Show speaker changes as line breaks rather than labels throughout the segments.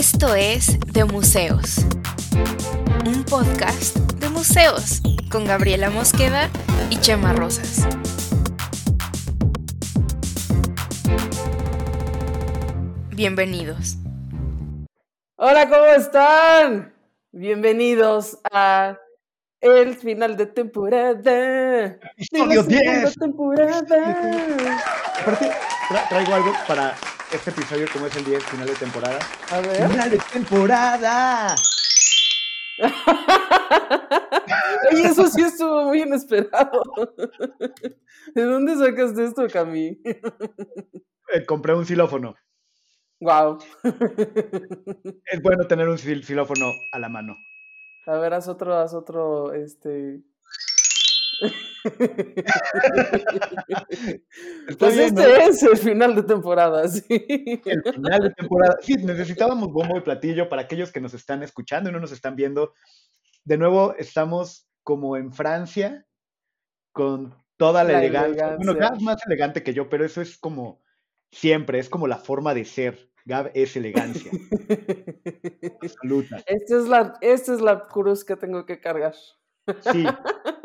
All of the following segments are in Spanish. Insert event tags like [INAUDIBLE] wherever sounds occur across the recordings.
Esto es De Museos, un podcast de museos con Gabriela Mosqueda y Chema Rosas. Bienvenidos.
Hola, ¿cómo están? Bienvenidos a el final de temporada.
Episodio
de la segunda
10.
temporada.
Aparte, tra- traigo algo para este episodio, como es el 10, final de temporada.
A ver.
¡Final de temporada! [LAUGHS]
Oye, eso sí estuvo muy inesperado. ¿De dónde sacaste esto, Cami?
Eh, compré un xilófono.
Wow.
Es bueno tener un xil- xilófono a la mano.
A ver, haz otro, haz otro, este. [LAUGHS] Pues
bien, ¿no?
este es el final de temporada, sí.
El final de temporada. Sí, necesitábamos bombo y platillo para aquellos que nos están escuchando y no nos están viendo. De nuevo, estamos como en Francia, con toda la,
La
elegancia. Bueno,
elegancia.
Gab es más elegante que yo, pero eso es como siempre, es como la forma de ser. Gab es elegancia [LAUGHS] absoluta.
Esta es la, esta es la cruz que tengo que cargar.
Sí. [LAUGHS]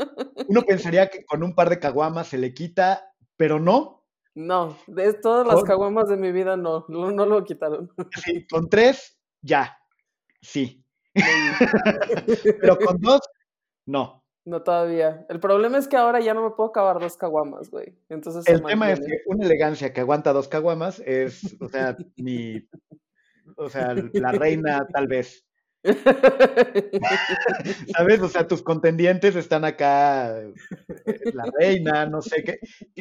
Uno pensaría que con un par de caguamas se le quita, pero no.
No, de todas las
Con-
caguamas de mi vida no, no, no lo quitaron.
Sí, con tres, ya. Sí. Pero con dos, no.
No todavía. El problema es que ahora ya no me puedo acabar dos caguamas, güey. Entonces
El tema es que una elegancia que aguanta dos caguamas es, o sea, ni, o sea, la reina tal vez. [LAUGHS] ¿Sabes? O sea, tus contendientes están acá, eh, la reina, no sé, ¿qué,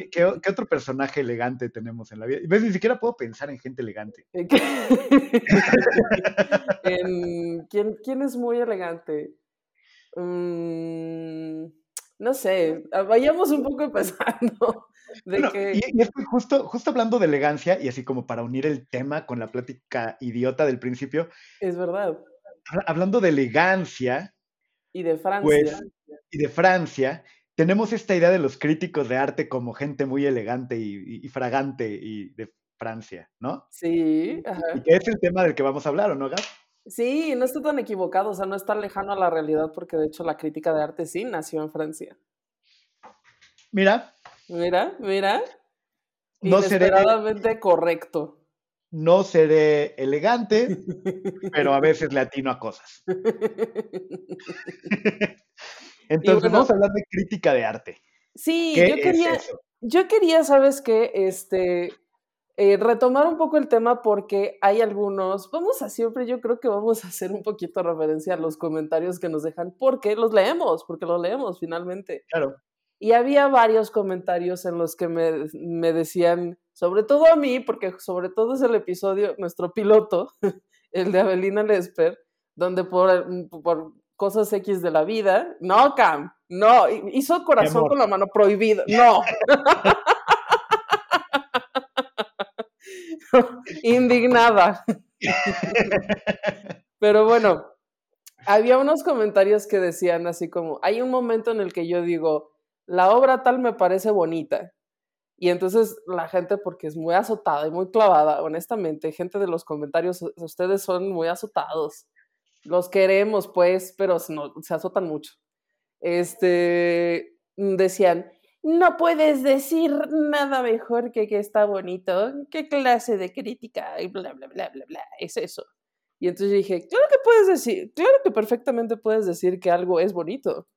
qué, otro personaje elegante tenemos en la vida? ¿Ves? Ni siquiera puedo pensar en gente elegante. [LAUGHS]
En- ¿quién, quién es muy elegante? Mm, no sé, ah, vayamos un poco empezando. De
Bueno,
que,
y, y justo, justo hablando de elegancia, y así como para unir el tema con la plática idiota del principio,
es verdad.
Habla- hablando de elegancia
Y de Francia.
Pues, y de Francia, tenemos esta idea de los críticos de arte como gente muy elegante y, y- y fragante y de Francia, ¿no?
sí, ajá.
Y que es el tema del que vamos a hablar, ¿o no, Gab?
Sí, no está tan equivocado, o sea, no está lejano a la realidad porque de hecho la crítica de arte sí nació en Francia.
Mira,
Mira, mira.
no seré,
Inesperadamente correcto.
No seré elegante, pero a veces le atino a cosas. [LAUGHS] Entonces,
bueno,
vamos a hablar de crítica de arte.
Sí,
¿Qué
yo quería, yo quería, ¿sabes qué? Este, eh, retomar un poco el tema porque hay algunos, vamos a siempre, yo creo que vamos a hacer un poquito referencia a los comentarios que nos dejan porque los leemos, porque los leemos finalmente.
Claro.
Y había varios comentarios en los que me, me decían, sobre todo a mí, porque sobre todo es el episodio, nuestro piloto, [LAUGHS] el de Avelina Lesper, donde por, por cosas X de la vida, no, Cam, no, hizo corazón con la mano prohibido, no. [LAUGHS] Indignada. Pero bueno, había unos comentarios que decían así como, hay un momento en el que yo digo, la obra tal me parece bonita. Y entonces la gente, porque es muy azotada y muy clavada, honestamente, gente de los comentarios, ustedes son muy azotados. Los queremos, pues, pero no, se azotan mucho. Este, decían, no puedes decir nada mejor que que está bonito. ¿Qué clase de crítica? Y bla, bla, bla, bla, bla. Es eso. Y entonces dije, claro que puedes decir, claro que perfectamente puedes decir que algo es bonito.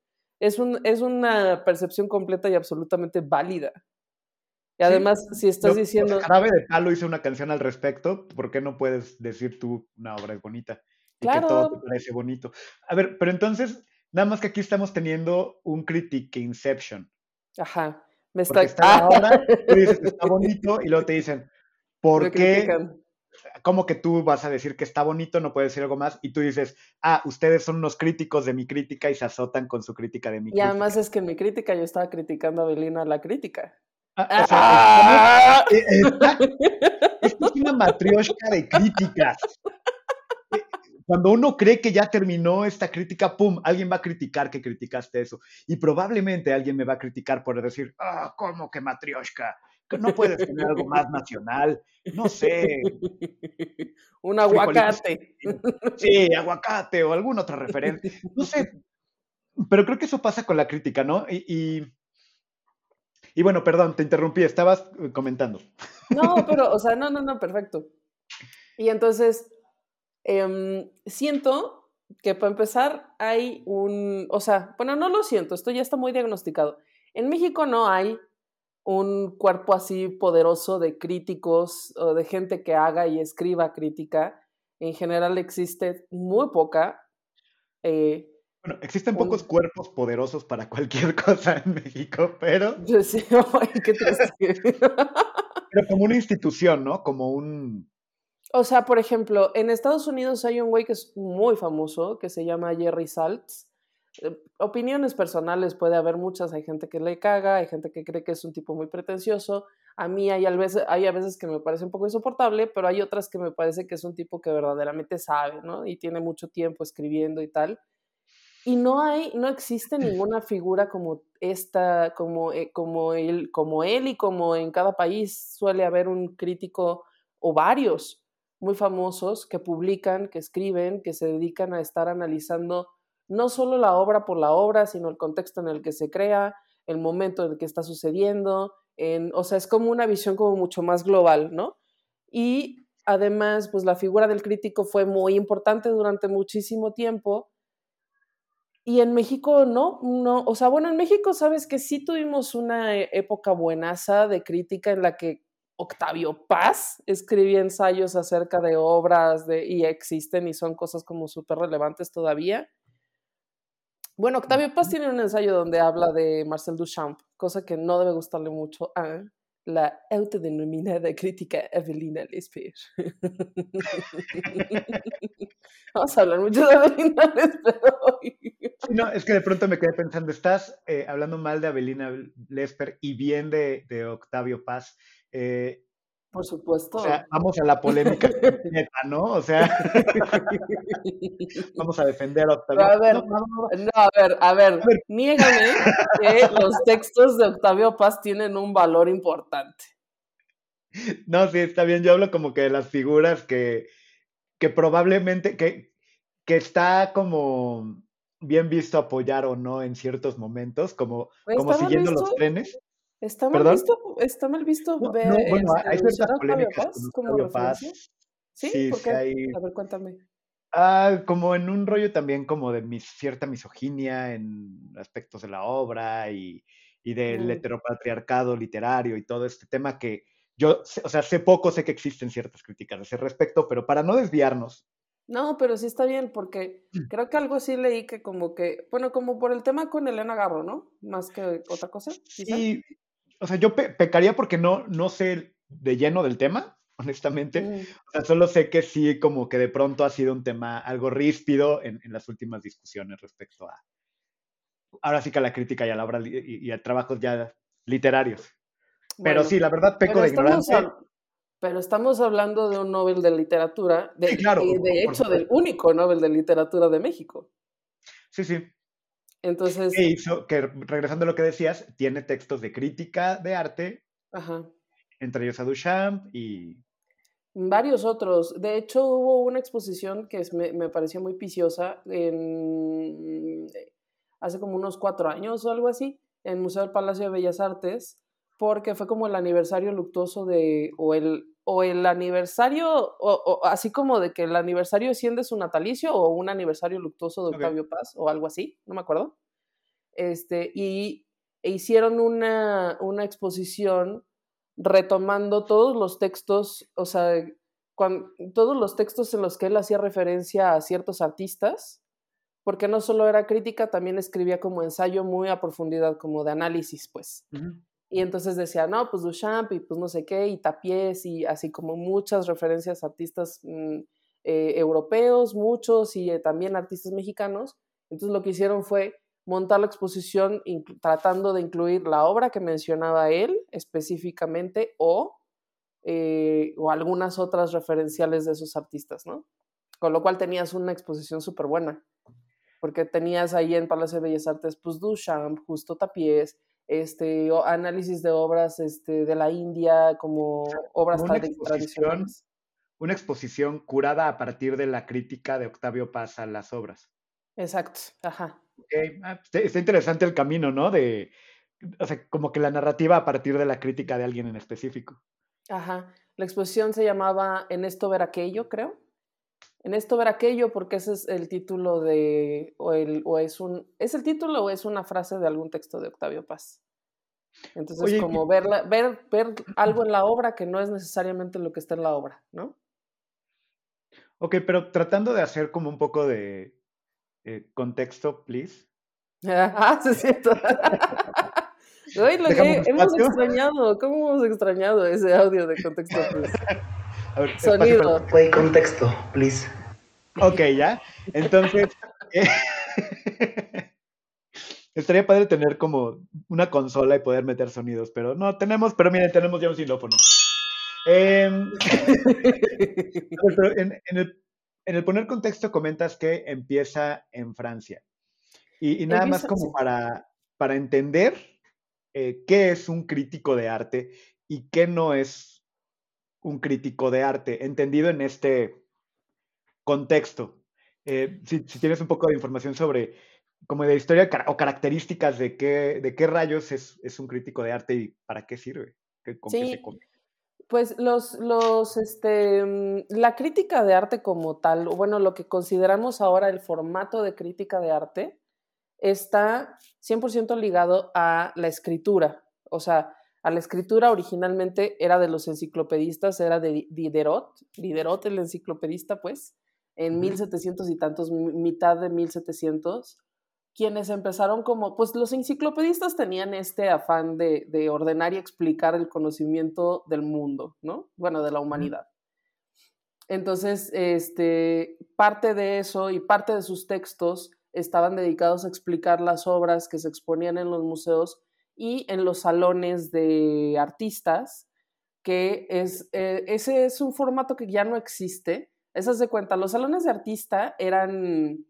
Es, un, es una percepción completa y absolutamente válida. Y además, si estás
Yo,
diciendo...
pues, Jarabe de Palo hizo una canción al respecto, ¿por qué no puedes decir tú una obra es bonita? Y que todo
Claro.
te parece bonito. A ver, pero entonces, nada más que aquí estamos teniendo un critic inception.
Ajá, me está...
Porque está la [LAUGHS] obra, tú dices que está bonito, y luego te dicen, ¿por
me
qué?
critican.
¿Cómo que tú vas a decir que está bonito? No puedes decir algo más. Y tú dices, ah, ustedes son unos críticos de mi crítica y se azotan con su crítica de mi
Y
crítica.
además es que en mi crítica yo estaba criticando a Belina la crítica.
Ah, o sea,
¡Ah!
eh. Esto es una matrioshka de críticas. Eh, Cuando uno cree que ya terminó esta crítica, ¡pum! Alguien va a criticar que criticaste eso. Y probablemente alguien me va a criticar por decir, ah, ¿cómo que matrioshka? No puedes tener algo más nacional, no sé. [LAUGHS]
Un aguacate.
Sí, aguacate o alguna otra referencia. No sé, pero creo que eso pasa con la crítica, ¿no? Y, y, bueno, perdón, te interrumpí, estabas eh, comentando.
No, pero, o sea, no, no, no, perfecto. Y entonces, em, siento que para empezar hay un, o sea, bueno, no lo siento, esto ya está muy diagnosticado. En México no hay un cuerpo así poderoso de críticos o de gente que haga y escriba crítica. En general existe muy poca.
Eh, bueno, existen pocos cuerpos poderosos para cualquier [LAUGHS] cosa en México, pero... [LAUGHS]
Sí, qué [LAUGHS]
pero como una institución, ¿no? Como un...
O sea, por ejemplo, en Estados Unidos hay un güey que es muy famoso, que se llama Jerry Saltz. Eh, opiniones personales puede haber muchas, hay gente que le caga, hay gente que cree que es un tipo muy pretencioso. A mí hay a veces, hay a veces que me parece un poco insoportable, pero hay otras que me parece que es un tipo que verdaderamente sabe, ¿no? Y tiene mucho tiempo escribiendo y tal. Y no hay, no existe [LAUGHS] ninguna figura como esta, como, eh, como, él, como él y como en cada país suele haber un crítico o varios muy famosos que publican, que escriben, que se dedican a estar analizando no solo la obra por la obra, sino el contexto en el que se crea, el momento en el que está sucediendo, en, o sea, es como una visión como mucho más global, ¿no? Y además, pues la figura del crítico fue muy importante durante muchísimo tiempo y en México no, no, o sea, bueno, en México sabes que sí tuvimos una e, época buenaza de crítica en la que Octavio Paz escribía ensayos acerca de obras de, y existen y son cosas como súper relevantes todavía. Bueno, Octavio Paz tiene un ensayo donde habla de Marcel Duchamp, cosa que no debe gustarle mucho a la autodenominada crítica Evelina Lesper. [LAUGHS] Vamos a hablar mucho de Evelina Lesper hoy.
No, es que de pronto me quedé pensando, estás eh, hablando mal de Avelina Lesper y bien de, Octavio Paz. Eh,
por supuesto.
O sea, vamos a la polémica [LAUGHS] ¿no? O sea, [LAUGHS] vamos a defender a Octavio.
A ver, no, a ver, a ver, niégame que los textos de Octavio Paz tienen un valor importante.
No, sí, está bien. Yo hablo como que de las figuras que, que probablemente, que, que está como bien visto apoyar o no en ciertos momentos, como, pues como siguiendo los trenes.
¿Está mal, visto, ¿Está mal visto ver no,
bueno, hay este, ciertas polémicas Paz como Paz.
¿Sí? ¿Por qué? A ver, cuéntame.
Ah, como en un rollo también como de mis, cierta misoginia en aspectos de la obra y, y del mm. heteropatriarcado literario y todo este tema que yo, o sea, sé poco, sé que existen ciertas críticas a ese respecto, pero para no desviarnos.
No, pero sí está bien, porque mm. creo que algo así leí que como que, bueno, como por el tema con Elena Garro, ¿no? Más que otra cosa.
Sí, o sea, yo pecaría porque no, no sé de lleno del tema, [LAUGHS] honestamente. Mm. O sea, solo sé que sí, como que de pronto ha sido un tema algo ríspido en, las últimas discusiones respecto a, ahora sí que a la crítica y a la obra y, a trabajos ya literarios. Pero sí, la verdad, peco de ignorancia.
pero estamos hablando de un Nobel de literatura, de, claro, de hecho, del único Nobel de literatura de México.
Sí, sí.
Entonces.
Que hizo, que regresando a lo que decías, tiene textos de crítica de arte.
Ajá.
Entre ellos a Duchamp y.
Varios otros. De hecho, hubo una exposición que me, me, pareció muy piciosa en, hace como unos cuatro años o algo así, en el Museo del Palacio de Bellas Artes, porque fue como el aniversario luctuoso de, o el, o el aniversario, o, así como de que el aniversario 100 de su natalicio o un aniversario luctuoso de Octavio Paz o algo así, no me acuerdo. Este, y e hicieron una, una, exposición retomando todos los textos, o sea, todos los textos en los que él hacía referencia a ciertos artistas, porque no solo era crítica, también escribía como ensayo muy a profundidad, como de análisis, pues. Y entonces decía, no, pues Duchamp y pues no sé qué, y Tapiés y así como muchas referencias a artistas mm, eh, europeos, muchos y eh, también artistas mexicanos. Entonces lo que hicieron fue montar la exposición tratando de incluir la obra que mencionaba él específicamente o, eh, o algunas otras referenciales de esos artistas, ¿no? Con lo cual tenías una exposición súper buena, porque tenías ahí en Palacio de Bellas Artes, pues Duchamp, Justo Tapiés, este, análisis de obras este, de la India, como obras
una exposición, una exposición curada a partir de la crítica de Octavio Paz a las obras.
Exacto, ajá.
Ah, está interesante el camino, ¿no? De, o sea, como que la narrativa a partir de la crítica de alguien en específico.
Ajá. La exposición se llamaba En esto ver aquello, creo. En esto ver aquello, porque ese es el título de, o, el, o es un, ¿es el título o es una frase de algún texto de Octavio Paz? Entonces, como ver, ver, ver [CLEARS THROAT] algo en la obra que no es necesariamente lo que está en la obra, ¿no?
Ok, pero tratando de hacer como un poco de eh, contexto, please. [LAUGHS]
Ah, [LAUGHS] lo que hemos extrañado, ¿cómo hemos extrañado ese audio de contexto, please? [LAUGHS] Sonido.
Play contexto, please.
Ok, ya. Entonces, eh, [LAUGHS] estaría padre tener como una consola y poder meter sonidos, pero no tenemos, pero miren, tenemos ya un xilófono. Em, [LAUGHS] en, el, poner contexto comentas que empieza en Francia. Y, nada más como para, para entender eh, qué es un crítico de arte y qué no es un crítico de arte, entendido en este contexto. Eh, si, tienes un poco de información sobre, como de historia o características de qué, de qué rayos es, un crítico de arte y para qué sirve.
sí, pues los, los, este, mm, la crítica de arte como tal, bueno, lo que consideramos ahora el formato de crítica de arte, está 100% ligado a la escritura. O sea, a la escritura originalmente era de los enciclopedistas, era de Diderot, Diderot el enciclopedista, pues, en 1700 y tantos, mitad de 1700, quienes empezaron como, pues los enciclopedistas tenían este afán de, de ordenar y explicar el conocimiento del mundo, ¿no? Bueno, de la humanidad. Entonces, este, parte de eso y parte de sus textos estaban dedicados a explicar las obras que se exponían en los museos y en los salones de artistas, que es, eh, ese es un formato que ya no existe. Esas de cuenta, los salones de artista eran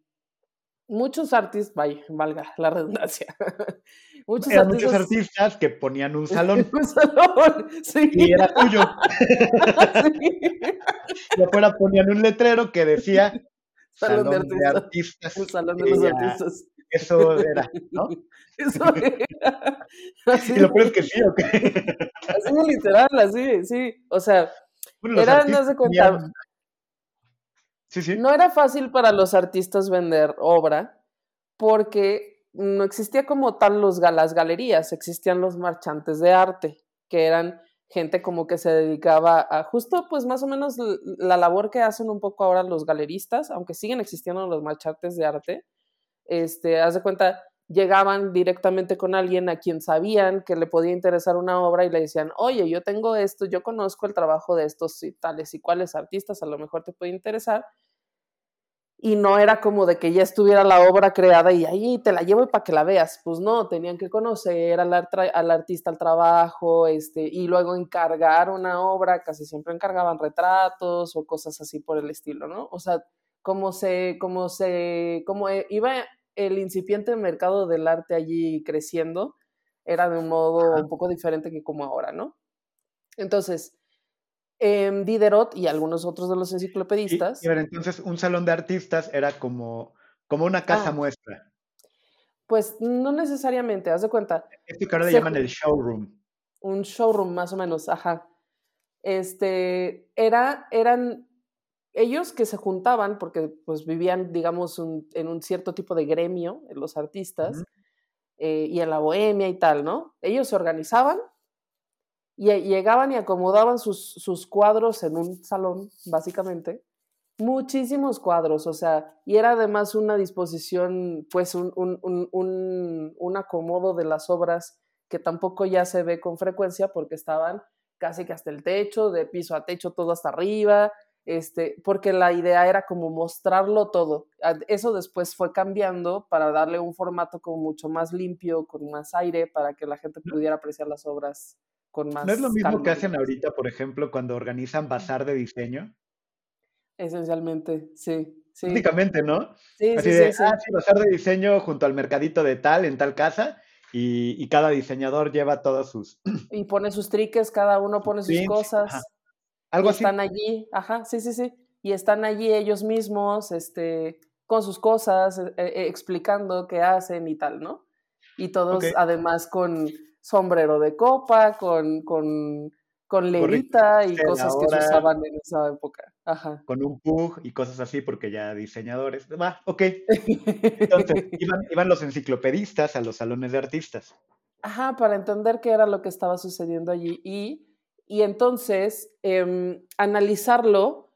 muchos artistas, vaya, valga la redundancia. [LAUGHS]
muchos, artistas, muchos artistas que ponían un salón. [LAUGHS]
un salón, sí.
Y era tuyo. [LAUGHS] Y afuera ponían un letrero que decía
Salón, de, artistas. Un salón de los artistas.
Eso era, ¿no? [LAUGHS]
Eso era.
y lo peor es que sí, ¿o qué?
Así literal, así, sí. O sea, era, no se cuenta.
Sí, sí.
No era fácil para los artistas vender obra porque no existía como tal los, las galerías, existían los marchantes de arte, que eran gente como que se dedicaba a justo pues más o menos la labor que hacen un poco ahora los galeristas, aunque siguen existiendo los marchantes de arte, este, haz de cuenta, llegaban directamente con alguien a quien sabían que le podía interesar una obra y le decían, oye, yo tengo esto, yo conozco el trabajo de estos y tales y cuales artistas, a lo mejor te puede interesar. Y no era como de que ya estuviera la obra creada y ahí te la llevo para que la veas. Pues no, tenían que conocer al, al artista al trabajo este, y luego encargar una obra, casi siempre encargaban retratos o cosas así por el estilo, ¿no? O sea, como se, como se, como e, iba el incipiente mercado del arte allí creciendo era de un modo un poco diferente que como ahora, ¿no? Entonces, eh, Diderot y algunos otros de los enciclopedistas.
Y, entonces un salón de artistas era como, como una casa ah. muestra.
Pues no necesariamente, haz de cuenta.
Esto que ahora le llaman el showroom.
Un showroom, más o menos, ajá. Este, era, eran ellos que se juntaban, porque pues vivían, digamos, en un cierto tipo de gremio, los artistas, eh, y en la bohemia y tal, ¿no? Ellos se organizaban y llegaban y acomodaban sus, sus cuadros en un salón, básicamente. Muchísimos cuadros, o sea, y era además una disposición, pues un, un, un, un acomodo de las obras que tampoco ya se ve con frecuencia porque estaban casi que hasta el techo, de piso a techo, todo hasta arriba, este, porque la idea era como mostrarlo todo. Eso después fue cambiando para darle un formato como mucho más limpio, con más aire, para que la gente pudiera apreciar las obras con más.
¿No es lo mismo que hacen ahorita, por ejemplo, cuando organizan bazar de diseño?
Esencialmente, sí.
Prácticamente, ¿no?
Sí, sí, sí,
Ah, sí, bazar de diseño junto al mercadito de tal, en tal casa, y, cada diseñador lleva todos sus... [CLEARS THROAT]
Y pone sus triques, cada uno pone sus cosas.
Algo
así. Están allí, ajá, sí, sí, sí. Y están allí ellos mismos, este, con sus cosas, eh, eh, explicando qué hacen y tal, ¿no? Y todos además con sombrero de copa, con, con, con lerita y cosas que se usaban en esa época. Ajá.
Con un pug y cosas así, porque ya diseñadores. Va, ok. Entonces, [LAUGHS] iban, los enciclopedistas a los salones de artistas.
Ajá, para entender qué era lo que estaba sucediendo allí. Y, y entonces, em, analizarlo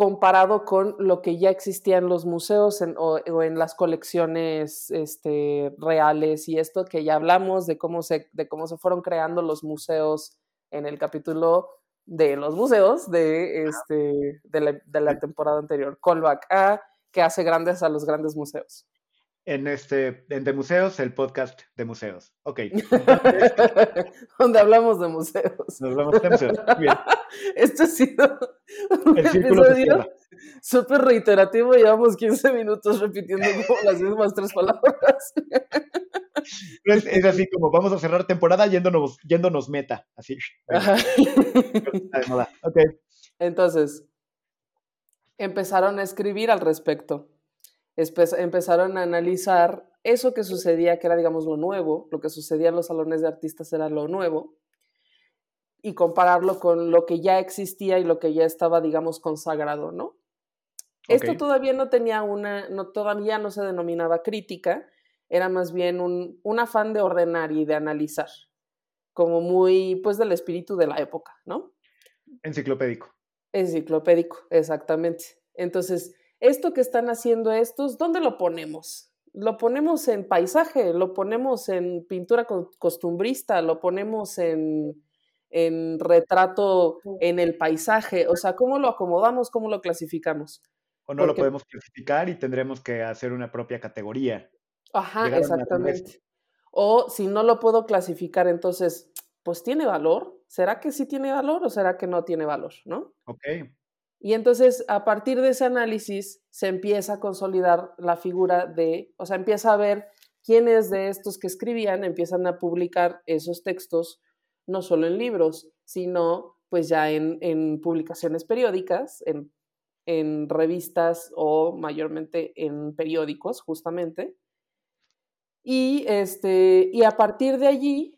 comparado con lo que ya existía en los museos o, en las colecciones este, reales y esto que ya hablamos de cómo, se, de cómo se fueron creando los museos en el capítulo de los museos de, este, de, la, de la temporada anterior. Callback A, que hace grandes a los grandes museos
en este en de museos el podcast de museos. Ok. [LAUGHS]
Donde hablamos de museos.
Hablamos de museos. Bien. [LAUGHS]
Esto ha sido un episodio súper reiterativo. Llevamos 15 minutos repitiendo [LAUGHS] las mismas tres palabras.
Es, así como vamos a cerrar temporada yéndonos yéndonos meta. Así. Okay.
entonces empezaron a escribir al respecto empezaron a analizar eso que sucedía, que era, digamos, lo nuevo, lo que sucedía en los salones de artistas era lo nuevo, y compararlo con lo que ya existía y lo que ya estaba, digamos, consagrado, ¿no? Esto todavía no tenía una, no, todavía no se denominaba crítica, era más bien un, un afán de ordenar y de analizar, como muy, pues, del espíritu de la época, ¿no?
Enciclopédico.
Enciclopédico, exactamente. Entonces, esto que están haciendo estos, ¿dónde lo ponemos? Lo ponemos en paisaje, lo ponemos en pintura costumbrista, lo ponemos en, retrato en el paisaje, o sea, ¿cómo lo acomodamos, cómo lo clasificamos?
O no lo podemos clasificar y tendremos que hacer una propia categoría.
Ajá, exactamente. O si no lo puedo clasificar, entonces, pues tiene valor. ¿Será que sí tiene valor o será que no tiene valor? ¿No?
Ok.
Y entonces, a partir de ese análisis, se empieza a consolidar la figura de, o sea, empieza a ver quiénes de estos que escribían empiezan a publicar esos textos, no solo en libros, sino pues ya en, publicaciones periódicas, en, en revistas o mayormente en periódicos, justamente. Y, este, y a partir de allí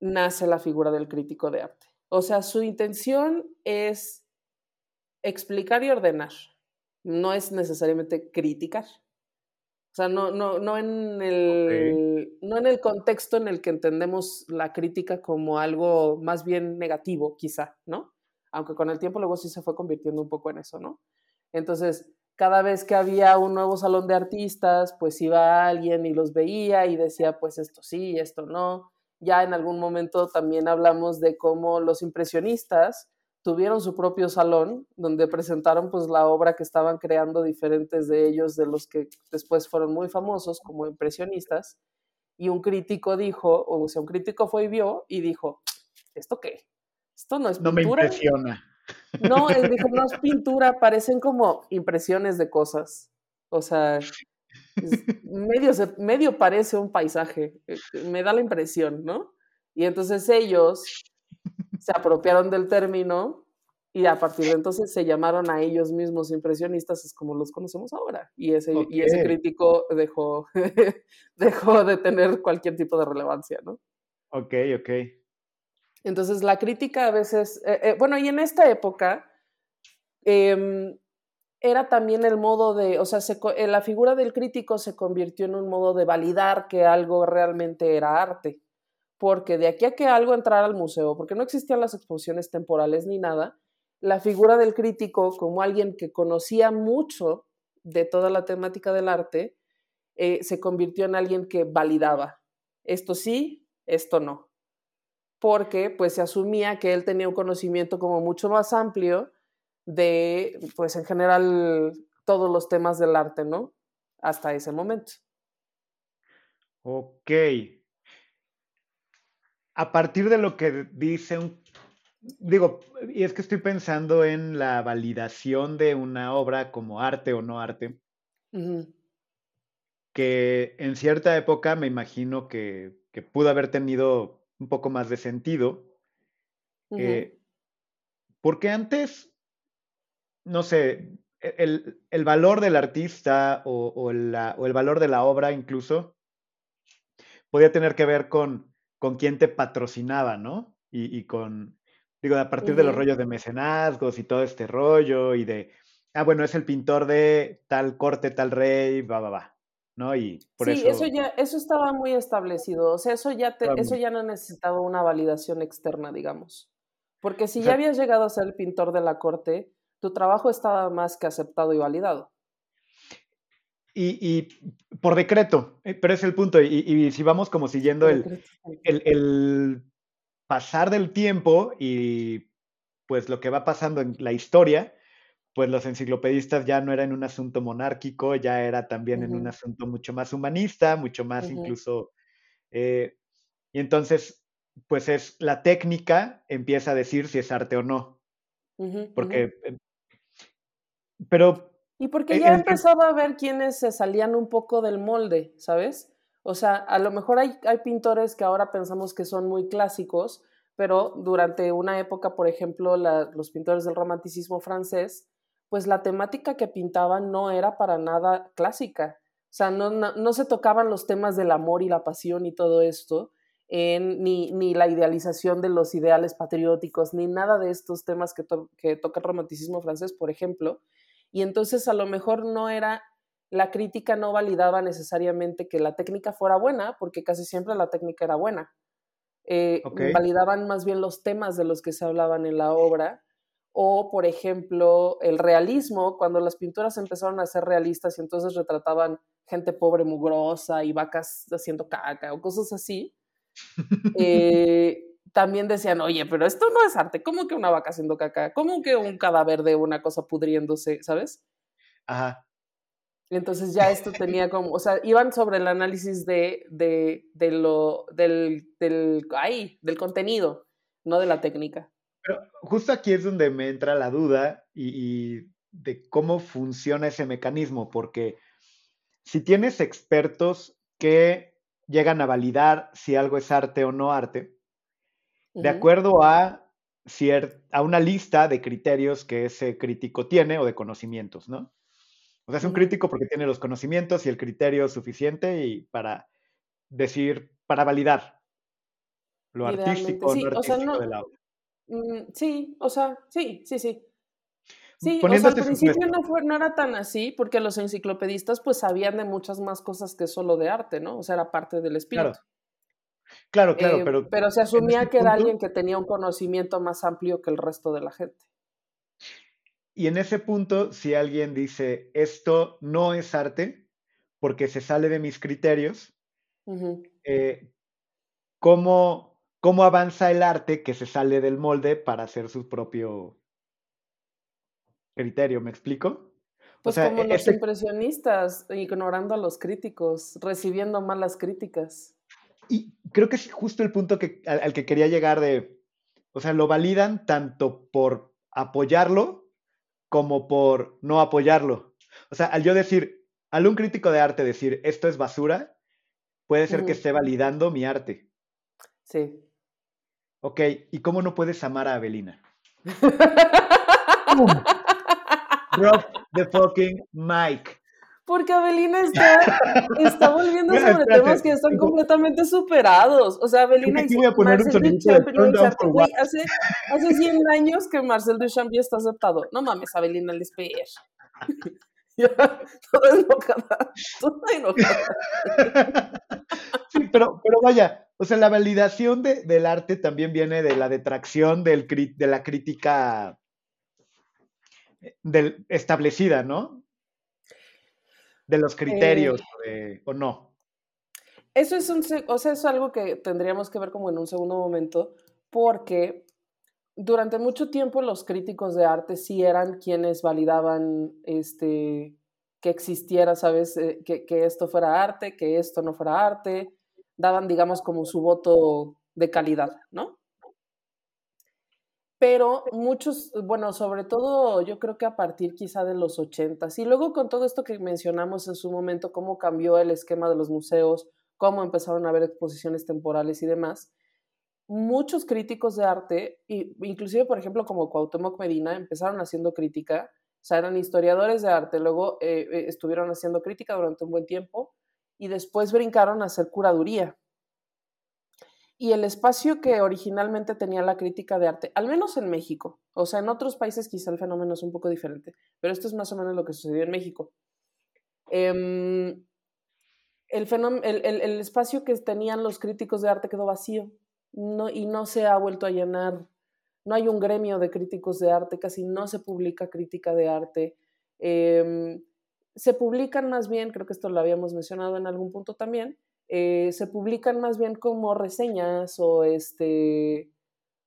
nace la figura del crítico de arte. O sea, su intención es explicar y ordenar. No es necesariamente criticar. O sea, no, no, no, en el, no en el contexto en el que entendemos la crítica como algo más bien negativo, quizá, ¿no? Aunque con el tiempo luego sí se fue convirtiendo un poco en eso, ¿no? Entonces, cada vez que había un nuevo salón de artistas, pues iba alguien y los veía y decía, pues esto sí, esto no. Ya en algún momento también hablamos de cómo los impresionistas tuvieron su propio salón donde presentaron pues la obra que estaban creando diferentes de ellos, de los que después fueron muy famosos como impresionistas, y un crítico dijo, o sea, un crítico fue y vio y dijo, ¿esto qué? Esto no es pintura.
No me impresiona.
No, [LAUGHS] él dijo, no es pintura, parecen como impresiones de cosas. O sea, medio, medio parece un paisaje, eh, me da la impresión, ¿no? Y entonces ellos se apropiaron del término y a partir de entonces se llamaron a ellos mismos impresionistas, es como los conocemos ahora. Y ese, y ese crítico dejó, [LAUGHS] dejó de tener cualquier tipo de relevancia, ¿no?
Ok, ok.
Entonces la crítica a veces, eh, eh, bueno, y en esta época em, era también el modo de, o sea, eh, la figura del crítico se convirtió en un modo de validar que algo realmente era arte porque de aquí a que algo entrara al museo, porque no existían las exposiciones temporales ni nada, la figura del crítico como alguien que conocía mucho de toda la temática del arte, eh, se convirtió en alguien que validaba. Esto sí, esto no. Porque pues se asumía que él tenía un conocimiento como mucho más amplio de, pues en general, todos los temas del arte, ¿no? Hasta ese momento.
Ok, a partir de lo que dice un... Digo, y es que estoy pensando en la validación de una obra como arte o no arte. que en cierta época me imagino que, pudo haber tenido un poco más de sentido. Eh, porque antes, no sé, e, el, valor del artista o, el valor de la obra incluso podía tener que ver con, con quién te patrocinaba, ¿no? Y, con, digo, a partir de los rollos de mecenazgos y todo este rollo y de, ah, bueno, es el pintor de tal corte, tal rey, va, va, va. ¿no? Y por
sí, eso... ya, eso estaba muy establecido. O sea, eso ya, eso ya no necesitaba una validación externa, digamos. Porque si ya habías llegado a ser el pintor de la corte, tu trabajo estaba más que aceptado y validado.
Y, por decreto, eh, pero es el punto. Y, si vamos como siguiendo el, el, pasar del tiempo y pues lo que va pasando en la historia, pues los enciclopedistas ya no eran un asunto monárquico, ya era también en un asunto mucho más humanista, mucho más incluso... Eh, y entonces, pues es la técnica empieza a decir si es arte o no. porque... Eh, pero
y porque eh, ya empezaba a ver quienes se salían un poco del molde, ¿sabes? O sea, a lo mejor hay, hay pintores que ahora pensamos que son muy clásicos, pero durante una época, por ejemplo, los pintores del romanticismo francés, pues la temática que pintaban no era para nada clásica. O sea, no, no, se tocaban los temas del amor y la pasión y todo esto, ni, ni, la idealización de los ideales patrióticos, ni nada de estos temas que, que toca el romanticismo francés, por ejemplo, y entonces a lo mejor no era, la crítica no validaba necesariamente que la técnica fuera buena, porque casi siempre la técnica era buena. Eh, validaban más bien los temas de los que se hablaban en la obra, o por ejemplo el realismo, cuando las pinturas empezaron a ser realistas y entonces retrataban gente pobre, mugrosa y vacas haciendo caca o cosas así. [LAUGHS] eh, también decían, oye, pero esto no es arte, ¿cómo que una vaca haciendo caca? ¿Cómo que un cadáver de una cosa pudriéndose, ¿sabes?
Ajá.
Entonces ya esto tenía como, o sea, iban sobre el análisis de, de, de lo, del, del, ay, del contenido, no de la técnica.
Pero justo aquí es donde me entra la duda y, y de cómo funciona ese mecanismo, porque si tienes expertos que llegan a validar si algo es arte o no arte, de acuerdo a, a una lista de criterios que ese crítico tiene o de conocimientos, ¿no? O sea, es un crítico porque tiene los conocimientos y el criterio suficiente y para decir, para validar lo artístico, sí, artístico de la obra.
Sí, o sea, sí, sí, sí. Sí, o sea, al principio no, fue, no era tan así, porque los enciclopedistas pues sabían de muchas más cosas que solo de arte, ¿no? O sea, era parte del espíritu.
Claro, claro, eh, pero...
Pero se asumía que era alguien que tenía un conocimiento más amplio que el resto de la gente.
Y en ese punto, si alguien dice, esto no es arte, porque se sale de mis criterios, eh, ¿cómo, ¿cómo avanza el arte que se sale del molde para hacer su propio criterio? ¿Me explico?
Pues como e los impresionistas, ignorando a los críticos, recibiendo malas críticas.
Y creo que es justo el punto que, al, que quería llegar de, o sea, lo validan tanto por apoyarlo como por no apoyarlo. O sea, al yo decir, al un crítico de arte decir, esto es basura, puede ser que esté validando mi arte.
Sí.
Ok, ¿y cómo no puedes amar a Avelina? [LAUGHS] Drop the fucking mic
porque Abelina está, está volviendo sobre temas que están completamente superados. O sea, Abelina
dice, Marcel Duchamp
hace, hace 100 años que Marcel Duchamp ya está aceptado. No mames, Abelina Lesper. [LAUGHS] toda enojada, toda enojada.
Sí, pero, pero vaya, o sea, la validación de, del arte también viene de la detracción del, de la crítica eh, del, establecida, ¿no? De los criterios eh, o no.
Eso es, un, o sea, es algo que tendríamos que ver como en un segundo momento, porque durante mucho tiempo los críticos de arte sí eran quienes validaban este, que existiera, ¿sabes? Eh, que, que, esto fuera arte, que esto no fuera arte, daban, digamos, como su voto de calidad, ¿no? Pero muchos, bueno, sobre todo yo creo que a partir quizá de los 80 y luego con todo esto que mencionamos en su momento, cómo cambió el esquema de los museos, cómo empezaron a haber exposiciones temporales y demás, muchos críticos de arte, inclusive por ejemplo como Cuauhtémoc Medina, empezaron haciendo crítica, o sea, eran historiadores de arte, luego eh, eh, estuvieron haciendo crítica durante un buen tiempo y después brincaron a hacer curaduría y el espacio que originalmente tenía la crítica de arte, al menos en México, o sea, en otros países quizá el fenómeno es un poco diferente, pero esto es más o menos lo que sucedió en México. Em, el, el, espacio que tenían los críticos de arte quedó vacío no, y no se ha vuelto a llenar. No hay un gremio de críticos de arte, casi no se publica crítica de arte. Em, se publican más bien, creo que esto lo habíamos mencionado en algún punto también, eh, se publican más bien como reseñas o este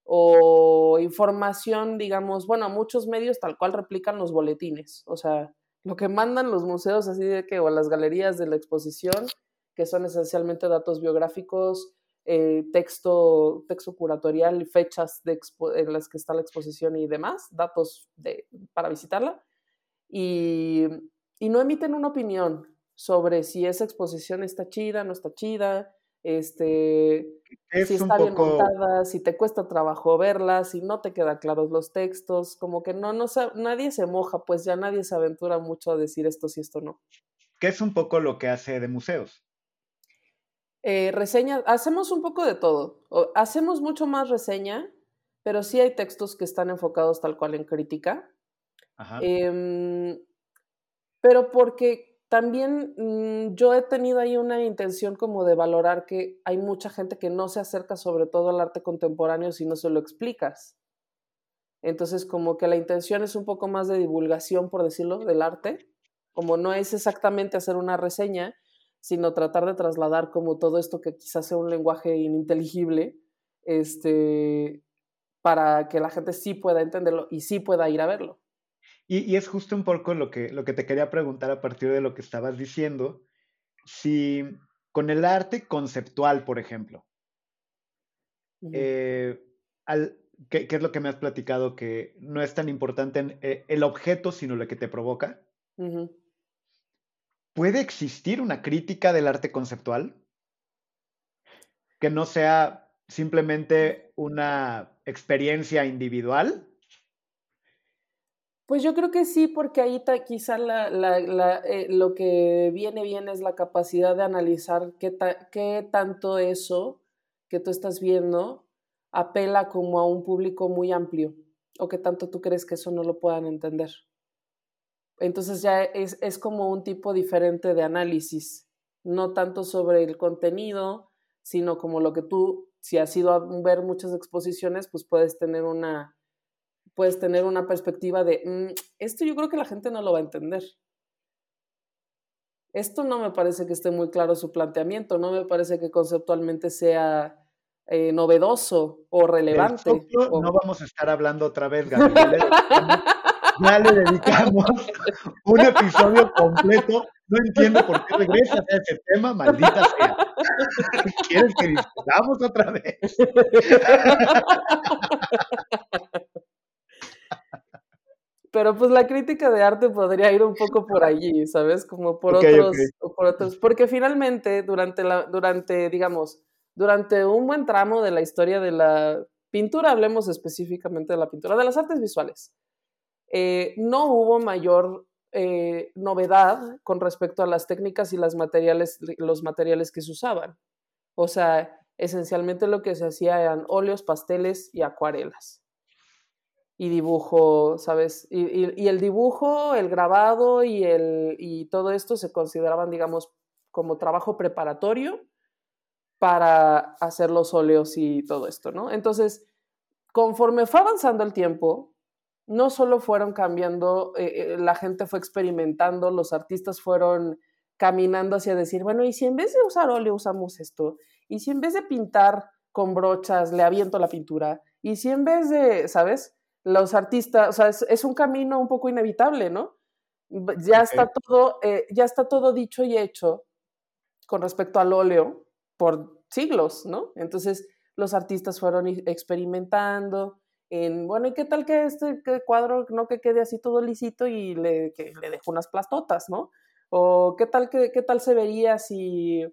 o información, digamos, bueno, muchos medios tal cual replican los boletines, o sea, lo que mandan los museos así de que o las galerías de la exposición, que son esencialmente datos biográficos, eh, texto, texto curatorial, fechas de en las que está la exposición y demás, datos de, para visitarla, y, y no emiten una opinión, sobre si esa exposición está chida, no está chida, este, si está bien montada, si te cuesta trabajo verla, si no te quedan claros los textos, como que no, no nadie se moja, pues ya nadie se aventura mucho a decir esto sí, esto no.
¿Qué es un poco lo que hace de museos?
Eh, reseña, hacemos un poco de todo. hacemos mucho más reseña, pero sí hay textos que están enfocados tal cual en crítica. Ajá. Em, pero porque también mm, yo he tenido ahí una intención como de valorar que hay mucha gente que no se acerca sobre todo al arte contemporáneo si no se lo explicas. Entonces como que la intención es un poco más de divulgación, por decirlo, del arte, como no es exactamente hacer una reseña, sino tratar de trasladar como todo esto que quizás sea un lenguaje ininteligible, este, para que la gente sí pueda entenderlo y sí pueda ir a verlo.
Y, es justo un poco lo que, lo que te quería preguntar a partir de lo que estabas diciendo. Si con el arte conceptual, por ejemplo, eh, ¿qué, es lo que me has platicado? Que no es tan importante eh, el objeto, sino lo que te provoca. ¿Puede existir una crítica del arte conceptual? Que no sea simplemente una experiencia individual,
pues yo creo que sí, porque ahí quizá eh, lo que viene bien es la capacidad de analizar qué, qué tanto eso que tú estás viendo apela como a un público muy amplio o qué tanto tú crees que eso no lo puedan entender. Entonces ya es, es como un tipo diferente de análisis, no tanto sobre el contenido, sino como lo que tú, si has ido a ver muchas exposiciones, pues puedes tener una, puedes tener una perspectiva de, mm, esto yo creo que la gente no lo va a entender. Esto no me parece que esté muy claro su planteamiento, no me parece que conceptualmente sea eh, novedoso o relevante.
No vamos a estar hablando otra vez, Gabriel. ya le dedicamos un episodio completo. No entiendo por qué regresas a ese tema, maldita sea. ¿Quieres que discutamos otra vez?
Pero pues la crítica de arte podría ir un poco por allí, ¿sabes? Como por otros, por otros, porque finalmente durante la, durante, digamos, durante un buen tramo de la historia de la pintura, hablemos específicamente de la pintura, de las artes visuales, eh, no hubo mayor eh, novedad con respecto a las técnicas y las materiales, los materiales que se usaban. O sea, esencialmente lo que se hacía eran óleos, pasteles y acuarelas y dibujo, ¿sabes? Y, el dibujo, el grabado y, el, y todo esto se consideraban, digamos, como trabajo preparatorio para hacer los óleos y todo esto, ¿no? Entonces, conforme fue avanzando el tiempo, no solo fueron cambiando, eh, eh, la gente fue experimentando, los artistas fueron caminando hacia decir, bueno, ¿y si en vez de usar óleo usamos esto? ¿Y si en vez de pintar con brochas le aviento la pintura? ¿Y si en vez de, ¿sabes? Los artistas, o sea, es, un camino un poco inevitable, ¿no? Ya está todo, eh, ya está todo dicho y hecho con respecto al óleo por siglos, ¿no? Entonces los artistas fueron experimentando, en, bueno, ¿y qué tal que este cuadro no que quede así todo lisito y le, que le dejo unas plastotas, ¿no? O qué tal, que, qué tal se vería si,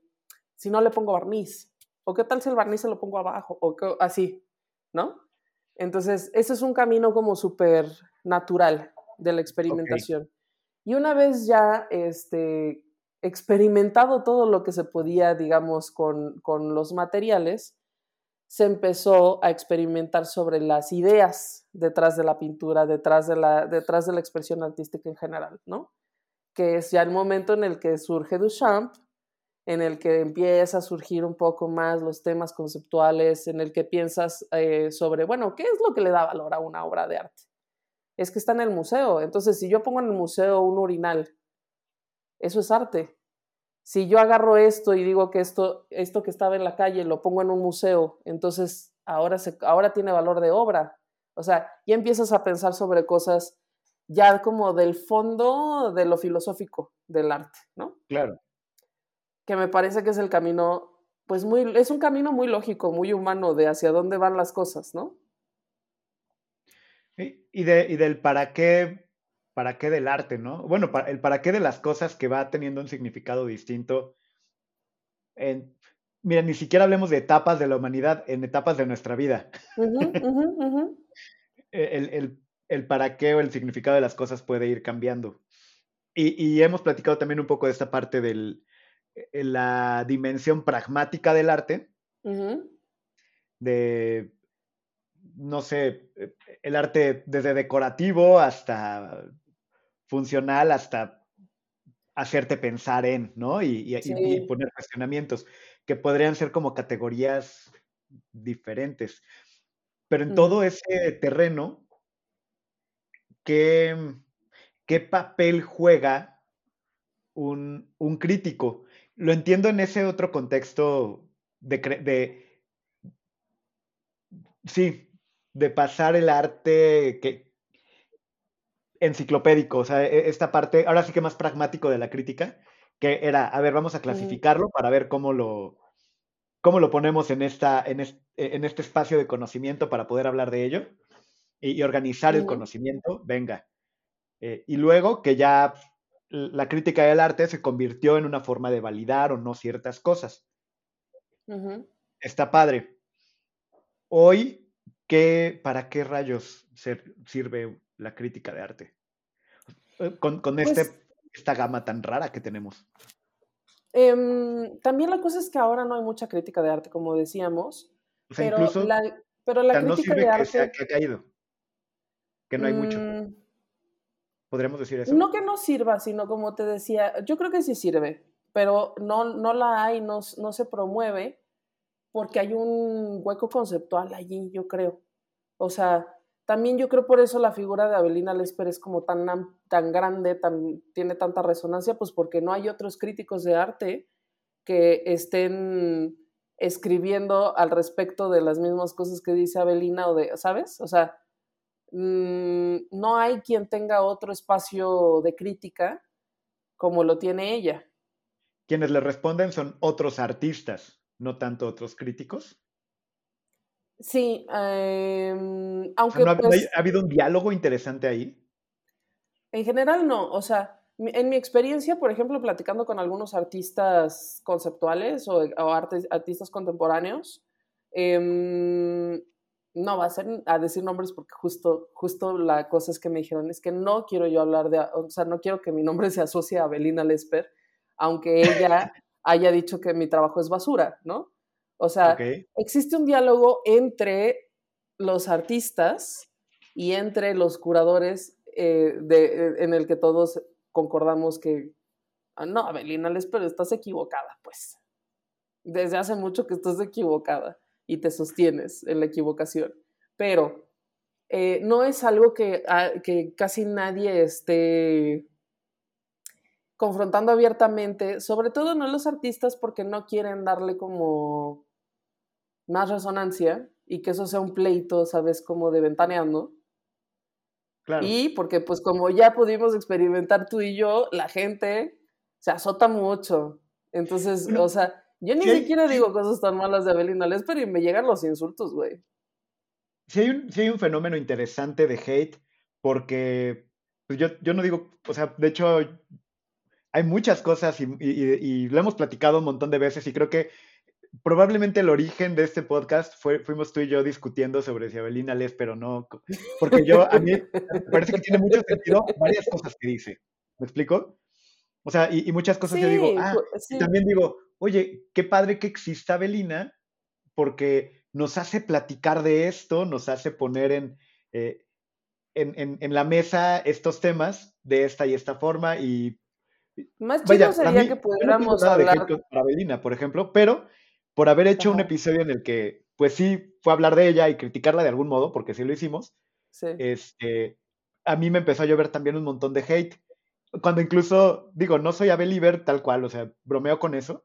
si no le pongo barniz, o qué tal si el barniz se lo pongo abajo, o así, ¿no? Entonces, ese es un camino como súper natural de la experimentación. Y una vez ya este, experimentado todo lo que se podía, digamos, con, con los materiales, se empezó a experimentar sobre las ideas detrás de la pintura, detrás de la, detrás de la expresión artística en general, ¿no? Que es ya el momento en el que surge Duchamp, en el que empieza a surgir un poco más los temas conceptuales, en el que piensas eh, sobre, bueno, ¿qué es lo que le da valor a una obra de arte? Es que está en el museo. Entonces, si yo pongo en el museo un urinal, eso es arte si yo agarro esto y digo que esto, esto que estaba en la calle lo pongo en un museo, entonces ahora, ahora tiene valor de obra. O sea, ya empiezas a pensar sobre cosas ya como del fondo de lo filosófico del arte, ¿no?
Claro.
Que me parece que es el camino, pues muy, es un camino muy lógico, muy humano de hacia dónde van las cosas, ¿no?
Y, de, y del para qué para qué del arte, ¿no? Bueno, el para qué de las cosas que va teniendo un significado distinto. En, mira, ni siquiera hablemos de etapas de la humanidad, en etapas de nuestra vida. [LAUGHS] E, el, para qué o el significado de las cosas puede ir cambiando. Y, hemos platicado también un poco de esta parte de e, la dimensión pragmática del arte, de, no sé, el arte desde decorativo hasta funcional hasta hacerte pensar en, ¿no? Y, poner cuestionamientos, que podrían ser como categorías diferentes. Pero en todo ese terreno, ¿qué, qué papel juega un, un, crítico? Lo entiendo en ese otro contexto de, de, sí, de pasar el arte que, enciclopédico, o sea, e, esta parte, ahora sí que más pragmático de la crítica, que era, a ver, vamos a clasificarlo para ver cómo lo, cómo lo ponemos en, esta, en, este, en este espacio de conocimiento para poder hablar de ello y, organizar el conocimiento, venga. Eh, y luego que ya la crítica del arte se convirtió en una forma de validar o no ciertas cosas. Está padre. Hoy, ¿qué, ¿para qué rayos sirve la crítica de arte? Eh, con, con este, pues esta gama tan rara que tenemos.
Em, también la cosa es que ahora no hay mucha crítica de arte, como decíamos. pero, la, pero la crítica de arte.
Que, que ha caído. Que no hay mucho. ¿Podríamos decir eso?
No que no sirva, sino como te decía, yo creo que sí sirve, pero no, no la hay, no, no se promueve porque hay un hueco conceptual allí, yo creo. O sea, también yo creo por eso la figura de Abelina Lesper es como tan, tan grande, tan, tiene tanta resonancia, pues porque no hay otros críticos de arte que estén escribiendo al respecto de las mismas cosas que dice Abelina o de, ¿sabes? O sea, mm, no hay quien tenga otro espacio de crítica como lo tiene ella.
Quienes le responden son otros artistas, no tanto otros críticos.
Sí, em, aunque...
Pues ¿Ha habido un diálogo interesante ahí?
En general no, o sea, en mi experiencia, por ejemplo, platicando con algunos artistas conceptuales o, artistas contemporáneos, em, no va a ser a decir nombres porque justo, justo la cosa es que me dijeron, es que no quiero yo hablar de, o sea, no quiero que mi nombre se asocie a Belina Lesper, aunque ella [LAUGHS] haya dicho que mi trabajo es basura, ¿no? O sea, existe un diálogo entre los artistas y entre los curadores eh, de, en el que todos concordamos que, ah, no, Abelina pero estás equivocada, pues. Desde hace mucho que estás equivocada y te sostienes en la equivocación. Pero eh, no es algo que, ah, que casi nadie esté confrontando abiertamente, sobre todo no los artistas porque no quieren darle como más resonancia y que eso sea un pleito, ¿sabes? Como de ventaneando. Claro. Y porque pues como ya pudimos experimentar tú y yo, la gente se azota mucho. Entonces, o sea, yo ni siquiera digo cosas tan malas de Abelina Lesper y me llegan los insultos, güey.
sí hay un, sí hay un fenómeno interesante de hate, porque pues yo, yo no digo, o sea, de hecho, hay muchas cosas y, y- y lo hemos platicado un montón de veces y creo que probablemente el origen de este podcast fue, fuimos tú y yo discutiendo sobre si Abelina les, pero no, porque yo, a mí me parece que tiene mucho sentido varias cosas que dice. ¿Me explico? O sea, y, y muchas cosas yo digo,
Sí,
ah,
pu-
y
sí.
también digo, oye, qué padre que exista Abelina, porque nos hace platicar de esto, nos hace poner en, eh, en, en- en la mesa estos temas de esta y esta forma y
Más chido
Vaya,
sería
mí,
que
no
pudiéramos
de
hablar.
hate para Belina, por ejemplo, pero por haber hecho un episodio en el que, pues sí, fue hablar de ella y criticarla de algún modo, porque sí lo hicimos,
Sí.
este, a mí me empezó a llover también un montón de hate. Cuando incluso, digo, no soy a Believer tal cual, o sea, bromeo con eso,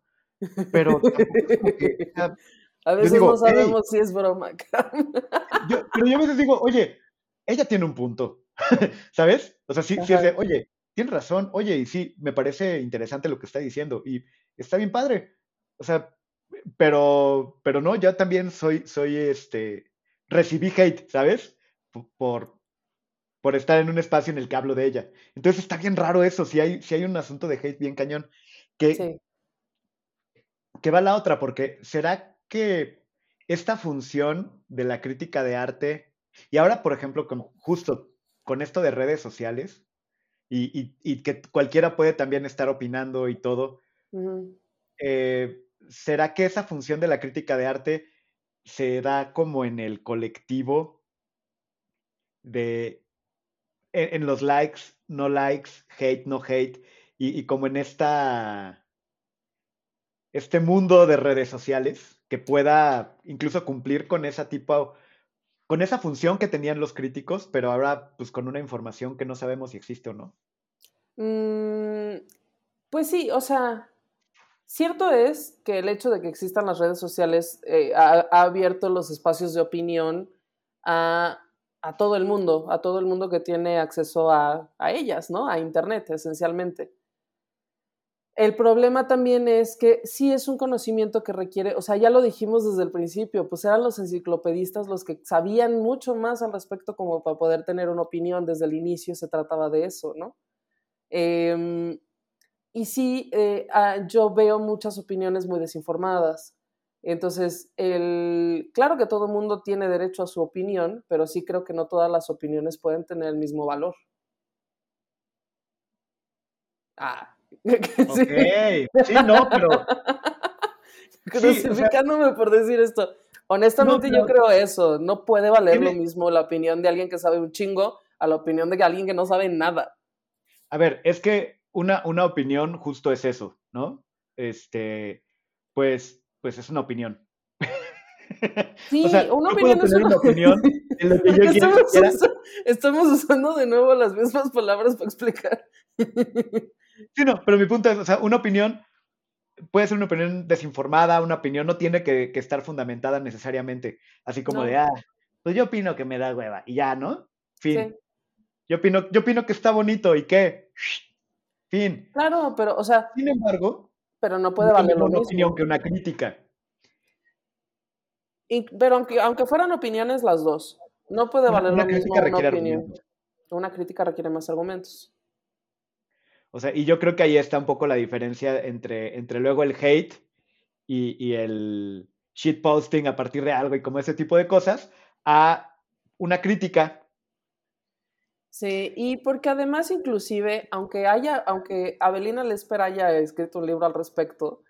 pero que, [LAUGHS]
A veces
digo,
no sabemos si es broma. [LAUGHS]
yo, pero yo a veces digo, oye, ella tiene un punto, [LAUGHS] ¿sabes? O sea, sí, sí es de, oye, tiene razón, oye, y sí, me parece interesante lo que está diciendo, y está bien padre. O sea, pero, pero no, yo también soy, soy este, recibí hate, ¿sabes? Por, por estar en un espacio en el que hablo de ella. Entonces está bien raro eso, si hay, si hay un asunto de hate bien cañón, que,
Sí.
Que va la otra, porque ¿será que esta función de la crítica de arte, y ahora, por ejemplo, con, justo con esto de redes sociales, y, y- y que cualquiera puede también estar opinando y todo, eh, ¿será que esa función de la crítica de arte se da como en el colectivo de, en, en los likes, no likes, hate, no hate, y, y como en esta, este mundo de redes sociales que pueda incluso cumplir con esa tipo, con esa función que tenían los críticos, pero ahora pues con una información que no sabemos si existe o no?
Mm, pues sí, o sea, cierto es que el hecho de que existan las redes sociales eh, ha, abierto los espacios de opinión a, a todo el mundo, a todo el mundo que tiene acceso a, a ellas, ¿no? A Internet, esencialmente. El problema también es que sí es un conocimiento que requiere, o sea, ya lo dijimos desde el principio, pues eran los enciclopedistas los que sabían mucho más al respecto como para poder tener una opinión desde el inicio, se trataba de eso, ¿no? Em, y sí, eh, ah, yo veo muchas opiniones muy desinformadas. Entonces, claro que todo el mundo tiene derecho a su opinión, pero sí creo que no todas las opiniones pueden tener el mismo valor. Ah, [LAUGHS]
Ok, sí, no, pero... [LAUGHS] Sí, o sea-
crucificándome por decir esto. Honestamente,
No,
yo creo eso. No puede valer lo mismo la opinión de alguien que sabe un chingo a la opinión de alguien que no sabe nada.
A ver, es que una, una opinión justo es eso, ¿no? Este, pues, pues es una opinión. [LAUGHS]
Sí,
O sea,
una opinión
puedo
es una
una opinión en lo que yo
Porque
quiera-
estamos,
quiera.
usa- estamos usando de nuevo las mismas palabras para explicar.
Sí, no, pero mi punto es, o sea, una opinión puede ser una opinión desinformada, una opinión no tiene que, que estar fundamentada necesariamente, así como
No.
de, ah, pues yo opino que me da hueva, y ya, ¿no? Fin.
Sí,
Yo opino, yo opino que está bonito, ¿y qué? Fin.
claro, pero, o sea,
Sin embargo,
pero no puede
no
valer lo
una
mismo.
opinión que una crítica.
Y- pero aunque, aunque fueran opiniones las dos, no puede
Una-
valer
una
lo mismo
crítica
una opinión.
argumentos.
Una crítica requiere más argumentos.
O sea, y yo creo que ahí está un poco la diferencia entre, entre luego el hate y, y el shitposting a partir de algo y como ese tipo de cosas, a una crítica.
Sí, y porque además inclusive, aunque haya, aunque Abelina Lesper haya escrito un libro al respecto,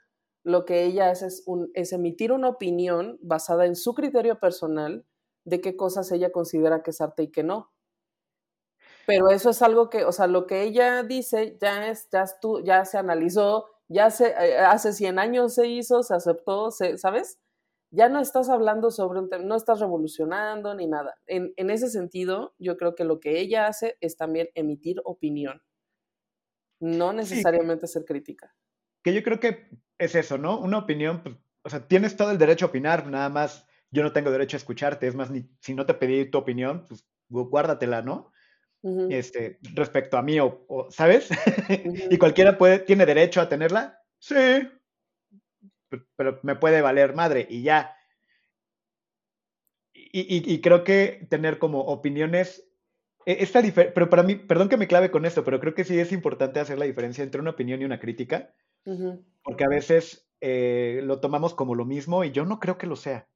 lo que ella hace es, es emitir una opinión basada en su criterio personal de qué cosas ella considera que es arte y que no. Pero eso es algo que, o sea, lo que ella dice ya es, ya, estu- ya se analizó, ya se, eh, hace 100 años se hizo, se aceptó, se, ¿sabes? Ya no estás hablando sobre un tema, no estás revolucionando ni nada. En, en ese sentido, yo creo que lo que ella hace es también emitir opinión, no necesariamente ser crítica.
Que yo creo que es eso, ¿no? Una opinión, pues, o sea, tienes todo el derecho a opinar, nada más yo no tengo derecho a escucharte, es más, ni, si no te pedí tu opinión, pues gu- guárdatela, ¿no? Este, respecto a mí, o, o- ¿sabes? [LAUGHS] y cualquiera puede, tiene derecho a tenerla, sí, Pe- pero me puede valer madre y ya. Y, y, creo que tener como opiniones, e, esta pero para mí, perdón que me clave con esto, pero creo que sí es importante hacer la diferencia entre una opinión y una crítica, porque a veces eh, lo tomamos como lo mismo y yo no creo que lo sea.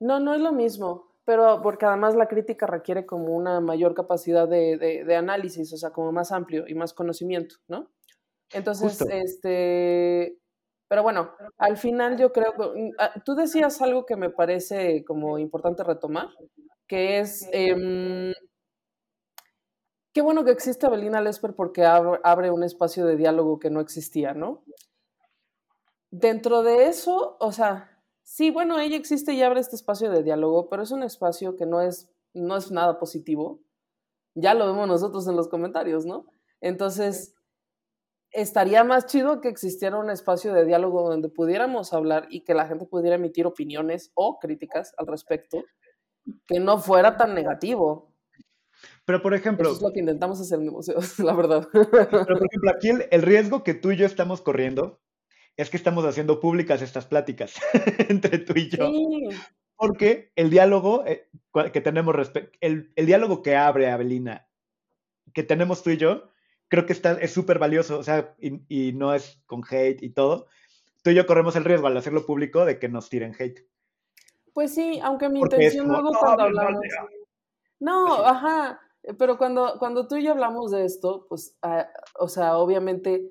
No, no es lo mismo, pero porque además la crítica requiere como una mayor capacidad de, de, análisis, o sea, como más amplio y más conocimiento, ¿no? Entonces, este, pero bueno, al final yo creo que ah, tú decías algo que me parece como importante retomar, que es eh, qué bueno que existe Abelina Lesper porque abre un espacio de diálogo que no existía, ¿no? Dentro de eso, o sea, sí, bueno, ella existe y abre este espacio de diálogo, pero es un espacio que no es, no es nada positivo. Ya lo vemos nosotros en los comentarios, ¿no? Entonces, estaría más chido que existiera un espacio de diálogo donde pudiéramos hablar y que la gente pudiera emitir opiniones o críticas al respecto, que no fuera tan negativo.
Pero, por ejemplo...
Eso es lo que intentamos hacer en museos, [LAUGHS] la verdad.
Pero, por ejemplo, aquí el, riesgo que tú y yo estamos corriendo es que estamos haciendo públicas estas pláticas [LAUGHS] entre tú y yo. Porque el diálogo eh, que tenemos, el, el diálogo que abre Abelina, que tenemos tú y yo, creo que está, es súper valioso, o sea, y, no es con hate y todo. Tú y yo corremos el riesgo al hacerlo público de que nos tiren hate.
Pues sí, aunque mi intención luego cuando hablamos... No, ajá, pero cuando, cuando tú y yo hablamos de esto, pues, ah, o sea, obviamente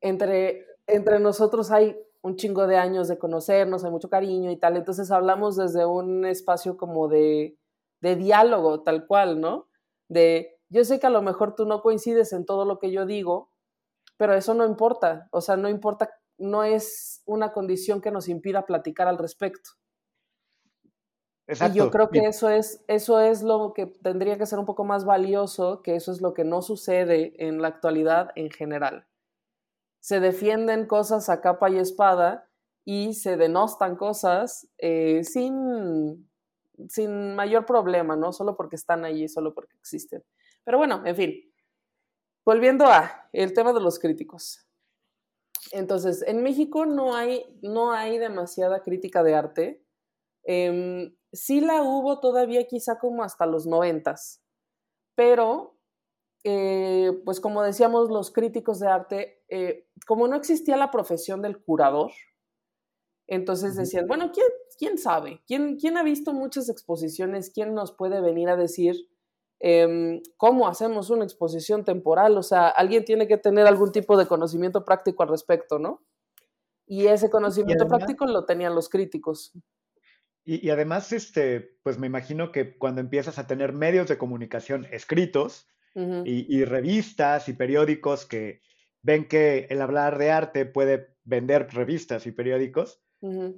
entre, entre nosotros hay un chingo de años de conocernos, hay mucho cariño y tal, entonces hablamos desde un espacio como de, de diálogo, tal cual, ¿no? De, yo sé que a lo mejor tú no coincides en todo lo que yo digo, pero eso no importa, o sea, no importa, no es una condición que nos impida platicar al respecto. Exacto. Y yo creo que eso es, eso es lo que tendría que ser un poco más valioso, que eso es lo que no sucede en la actualidad en general. Se defienden cosas a capa y espada y se denostan cosas eh, sin, sin mayor problema, ¿no? Solo porque están allí, solo porque existen. Pero bueno, en fin. Volviendo a el tema de los críticos. Entonces, en México no hay, no hay demasiada crítica de arte. Em, sí la hubo todavía quizá como hasta los noventas, pero eh, pues como decíamos los críticos de arte, eh, como no existía la profesión del curador, entonces decían, bueno, ¿quién, quién sabe? ¿Quién, ¿Quién ha visto muchas exposiciones? ¿Quién nos puede venir a decir Em, cómo hacemos una exposición temporal, o sea, alguien tiene que tener algún tipo de conocimiento práctico al respecto, ¿no? Y ese conocimiento práctico lo tenían los críticos.
Y, además, este, pues me imagino que cuando empiezas a tener medios de comunicación escritos y, revistas y periódicos que ven que el hablar de arte puede vender revistas y periódicos,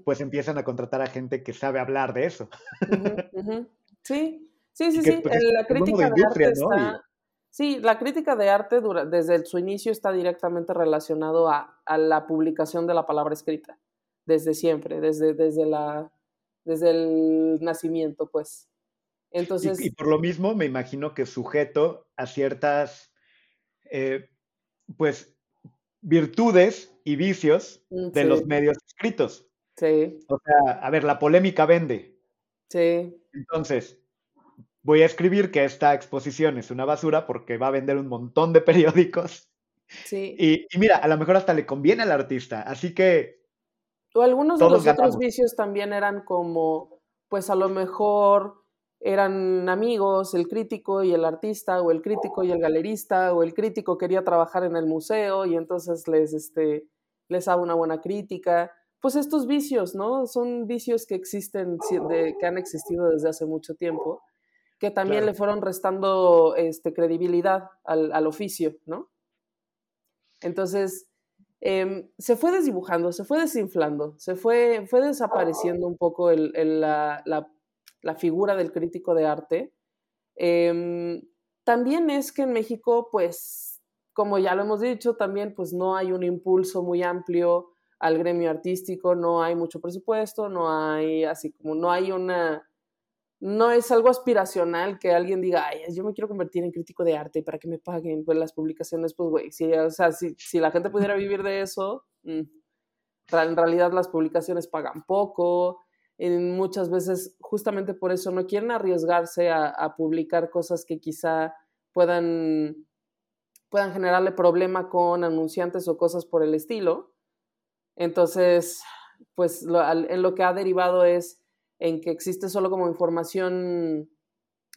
pues empiezan a contratar a gente que sabe hablar de eso. [LAUGHS]
Sí, Sí, sí, sí. Pues, la crítica de arte está. Sí, la crítica de arte desde su inicio está directamente relacionado a, la publicación de la palabra escrita, desde siempre, desde, desde, la, desde el nacimiento, pues. Entonces,
y, por lo mismo me imagino que sujeto a ciertas, eh, pues, virtudes y vicios mm, de los medios escritos.
Sí.
O sea, a ver, la polémica vende.
Sí.
Entonces, voy a escribir que esta exposición es una basura porque va a vender un montón de [LAUGHS] periódicos.
Sí.
Y, mira, a lo mejor hasta le conviene al artista, así que...
O algunos de los otros vicios también eran como, pues a lo mejor eran amigos, el crítico y el artista, o el crítico y el galerista, o el crítico quería trabajar en el museo y entonces les, este, les hago una buena crítica. Pues estos vicios, ¿no? Son vicios que existen, que han existido desde hace mucho tiempo que también le fueron restando este, credibilidad al, oficio, ¿no? Entonces, em, se fue desdibujando, se fue desinflando, se fue, fue desapareciendo un poco la, figura del crítico de arte. Em, también es que en México, pues, como ya lo hemos dicho, también pues no hay un impulso muy amplio al gremio artístico, no hay mucho presupuesto, no hay así como, no hay una no es algo aspiracional que alguien diga, ay, yo me quiero convertir en crítico de arte para que me paguen pues, las publicaciones, pues, güey, si, o sea, si, la gente pudiera vivir de eso, mm, en realidad las publicaciones pagan poco, muchas veces justamente por eso no quieren arriesgarse a, publicar cosas que quizá puedan, puedan generarle problema con anunciantes o cosas por el estilo. Entonces, pues en lo que ha derivado es en que existe solo como información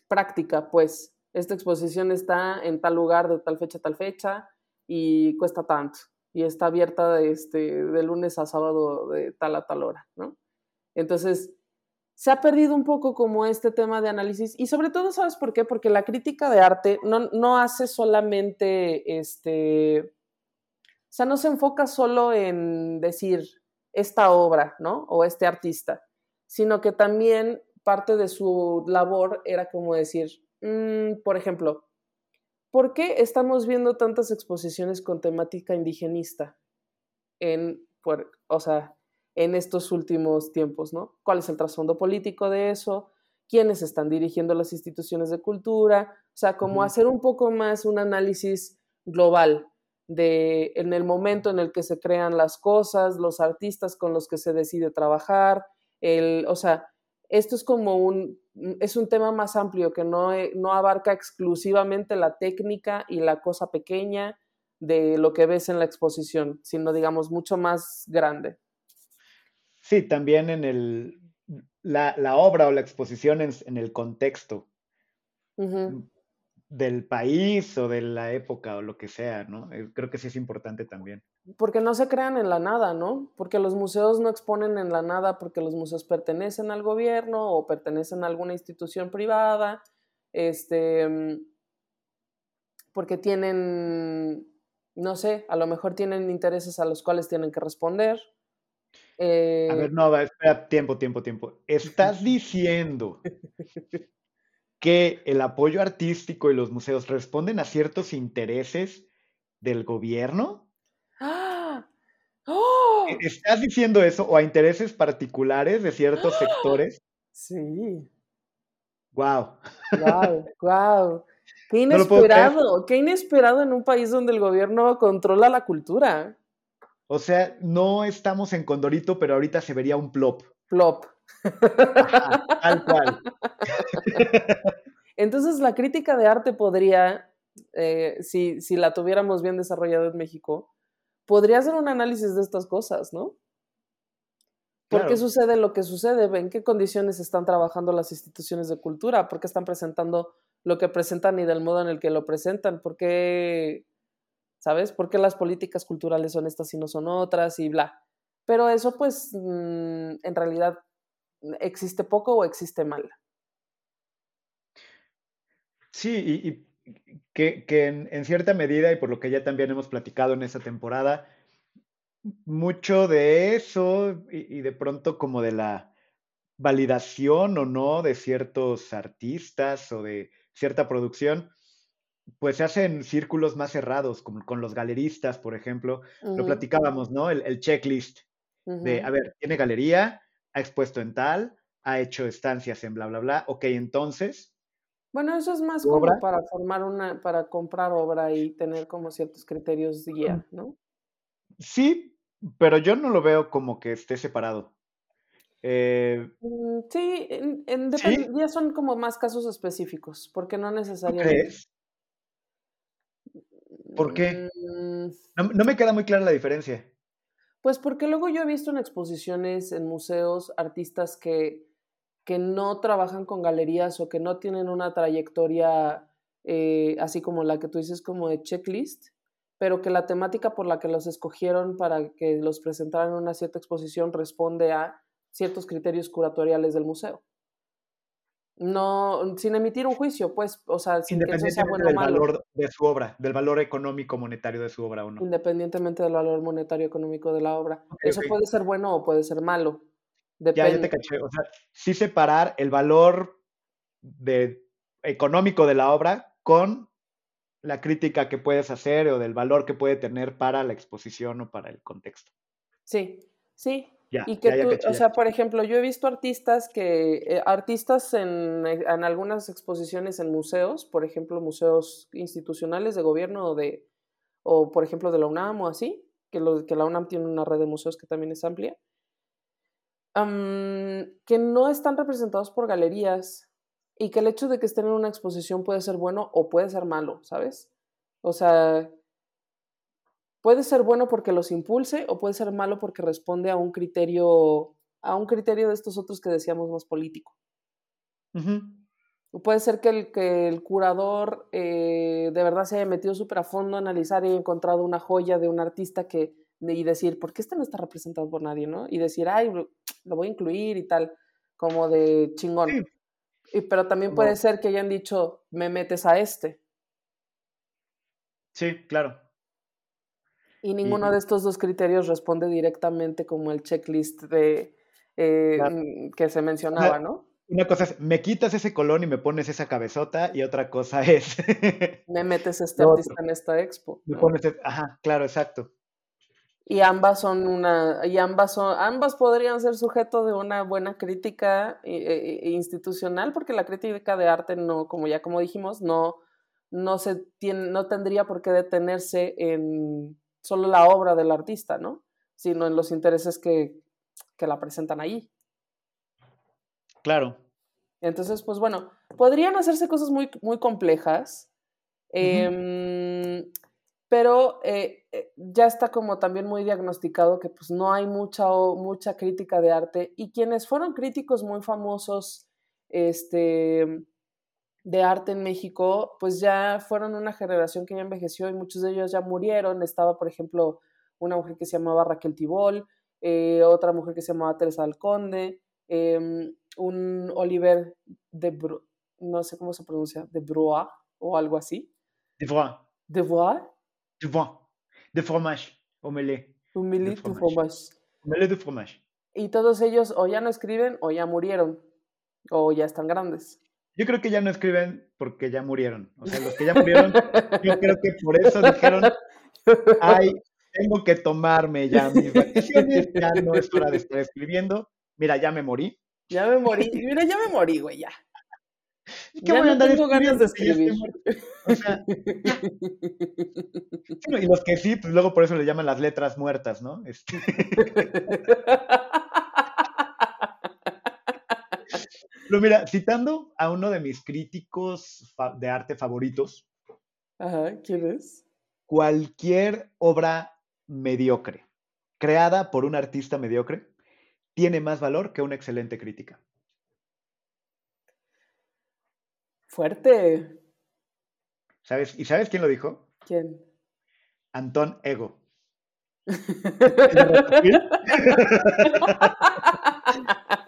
práctica, pues esta exposición está en tal lugar de tal fecha a tal fecha y cuesta tanto y está abierta de, este, de lunes a sábado de tal a tal hora, ¿no? Entonces, se ha perdido un poco como este tema de análisis y sobre todo, ¿sabes por qué? Porque la crítica de arte no, no hace solamente, este, o sea, no se enfoca solo en decir esta obra, ¿no? O este artista, sino que también parte de su labor era como decir, mm, por ejemplo, ¿por qué estamos viendo tantas exposiciones con temática indigenista en, o sea, en estos últimos tiempos, ¿no? ¿Cuál es el trasfondo político de eso? ¿Quiénes están dirigiendo las instituciones de cultura? O sea, como hacer un poco más un análisis global de en el momento en el que se crean las cosas, los artistas con los que se decide trabajar, el, o sea, esto es como un, es un tema más amplio que no, no abarca exclusivamente la técnica y la cosa pequeña de lo que ves en la exposición, sino digamos mucho más grande.
Sí, también en el, la, la obra o la exposición en, en el contexto del país o de la época o lo que sea, ¿no? Eh, creo que sí es importante también.
Porque no se crean en la nada, ¿no? Porque los museos no exponen en la nada porque los museos pertenecen al gobierno o pertenecen a alguna institución privada, este, porque tienen, no sé, a lo mejor tienen intereses a los cuales tienen que responder.
A ver, eh, no, espera, tiempo, tiempo, tiempo. Estás [LAUGHS] diciendo que el apoyo artístico y los museos responden a ciertos intereses del gobierno. ¡Ah! ¡Oh! ¿Estás diciendo eso o a intereses particulares de ciertos sectores?
Sí.
Wow.
Wow, wow. Qué inesperado, qué inesperado en un país donde el gobierno controla la cultura.
O sea, no estamos en Condorito, pero ahorita se vería un plop.
Plop.
tal cual. [LAUGHS]
Entonces, la crítica de arte podría, eh, si, si la tuviéramos bien desarrollada en México, podría hacer un análisis de estas cosas, ¿no? ¿Por qué sucede lo que sucede? ¿En qué condiciones están trabajando las instituciones de cultura? ¿Por qué están presentando lo que presentan y del modo en el que lo presentan? ¿Por qué ¿sabes? ¿Por qué las políticas culturales son estas y no son otras? Y bla. Pero eso, pues, mm, en realidad, ¿existe poco o existe mal?
Sí, y, que, en, cierta medida, y por lo que ya también hemos platicado en esta temporada, mucho de eso y de pronto como de la validación o no de ciertos artistas o de cierta producción, pues se hacen círculos más cerrados, como con los galeristas, por ejemplo. Lo platicábamos, ¿no? El, checklist de, a ver, tiene galería, ha expuesto en tal, ha hecho estancias en bla, bla, bla. Ok, entonces.
Bueno, eso es más como para formar una, para comprar obra y tener como ciertos criterios de guía, ¿no?
Sí, pero yo no lo veo como que esté separado.
Eh, mm, sí, en, ya son como más casos específicos, porque no necesariamente.
¿Por qué? Mm. No, me queda muy clara la diferencia.
Pues porque luego yo he visto en exposiciones, en museos, artistas que, que no trabajan con galerías o que no tienen una trayectoria eh, así como la que tú dices como de checklist, pero que la temática por la que los escogieron para que los presentaran en una cierta exposición responde a ciertos criterios curatoriales del museo no, sin emitir un juicio, pues, o sea, sin
que sea bueno del valor de su obra, del valor económico monetario de su obra o no.
Independientemente del valor monetario económico de la obra. Eso puede ser bueno o puede ser malo.
Ya, ya te caché. O sea, sí separar el valor de, económico de la obra con la crítica que puedes hacer o del valor que puede tener para la exposición o para el contexto.
Sí, sí, y que tú, o sea, por ejemplo, yo he visto artistas que, eh, artistas en, eh, en, algunas exposiciones en museos, por ejemplo, museos institucionales de gobierno o de, o por ejemplo de la UNAM o así, que, lo, que la UNAM tiene una red de museos que también es amplia, que no están representados por galerías y que el hecho de que estén en una exposición puede ser bueno o puede ser malo, ¿sabes? O sea, puede ser bueno porque los impulse o puede ser malo porque responde a un criterio, a un criterio de estos otros que decíamos más político. Puede ser que el, que el curador eh, de verdad se haya metido súper a fondo a analizar y haya encontrado una joya de un artista que, y decir, ¿por qué este no está representado por nadie, no? Y decir, ay, lo voy a incluir y tal, como de chingón. Y, pero también puede ser que hayan dicho, me metes a este.
Sí, claro.
Y ninguno de estos dos criterios responde directamente como el checklist de, eh, mm, que se mencionaba, ¿no?
Una cosa es, me quitas ese colón y me pones esa cabezota, y otra cosa [LAUGHS] es...
me metes este artista en esta expo.
Me pones, ajá, claro, exacto.
Y ambas son una, y ambas son, ambas podrían ser sujeto de una buena crítica eh, eh, institucional, porque la crítica de arte no, como ya como dijimos, no, no se tiene, no tendría por qué detenerse en solo la obra del artista, ¿no? Sino en los intereses que, que la presentan ahí.
Claro.
Entonces, pues bueno, podrían hacerse cosas muy, muy complejas, em, pero eh, eh, ya está como también muy diagnosticado que pues no hay mucha, mucha crítica de arte y quienes fueron críticos muy famosos este, de arte en México, pues ya fueron una generación que ya envejeció y muchos de ellos ya murieron. Estaba, por ejemplo, una mujer que se llamaba Raquel Tibol, eh, otra mujer que se llamaba Teresa Alconde, em, un Oliver de Bru no sé cómo se pronuncia, de Broa o algo así.
De Broa.
De Broa.
De Broa. De fromage. Omelette.
Omelette de fromage.
Omelette de fromage.
Y todos ellos o ya no escriben o ya murieron o ya están grandes.
Yo creo que ya no escriben porque ya murieron. O sea, los que ya murieron, yo creo que por eso dijeron, ay, tengo que tomarme ya mis vacaciones, ya no es hora de estar escribiendo. Mira, ya me morí.
Ya me morí. Mira, ya me morí, güey, ya.
¿Qué voy a andar tengo ganas de escribir. O sea, y los que sí, pues luego por eso le llaman las letras muertas, ¿no? Este... [LAUGHS] Pero mira, citando a uno de mis críticos de arte favoritos.
Ajá, ¿quién es?
Cualquier obra mediocre, creada por un artista mediocre, tiene más valor que una excelente crítica.
Fuerte.
¿Sabes? ¿Y sabes quién lo dijo?
¿Quién?
Antón Ego. [LAUGHS] [LAUGHS]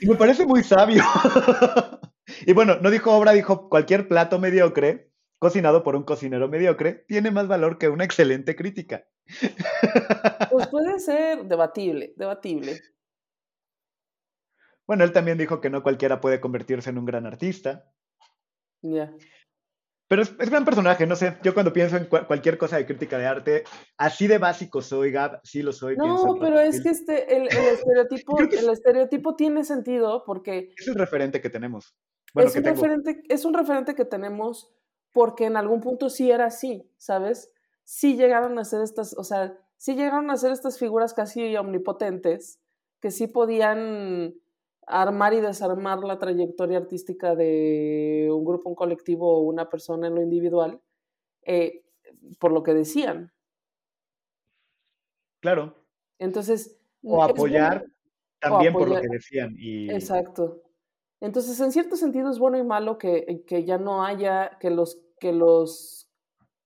y me parece muy sabio. [LAUGHS] y bueno, no dijo obra, dijo cualquier plato mediocre cocinado por un cocinero mediocre tiene más valor que una excelente crítica. [LAUGHS]
pues puede ser debatible, debatible.
Bueno, él también dijo que no cualquiera puede convertirse en un gran artista.
Ya.
Pero es, gran personaje, no sé, yo cuando pienso en cualquier cosa de crítica de arte, así de básico soy, Gab, sí lo soy.
No, pero es que este, el, [LAUGHS] estereotipo, el estereotipo tiene sentido porque...
Es el referente que tenemos.
es, un referente, es un referente que tenemos porque en algún punto sí era así, ¿sabes? Sí llegaron a ser estas, o sea, sí llegaron a ser estas figuras casi omnipotentes que sí podían armar y desarmar la trayectoria artística de un grupo, un colectivo o una persona en lo individual, eh, por lo que decían.
Claro.
Entonces.
O apoyar también por lo que decían. Y...
Exacto. Entonces, en cierto sentido es bueno y malo que, que ya no haya, que los, que los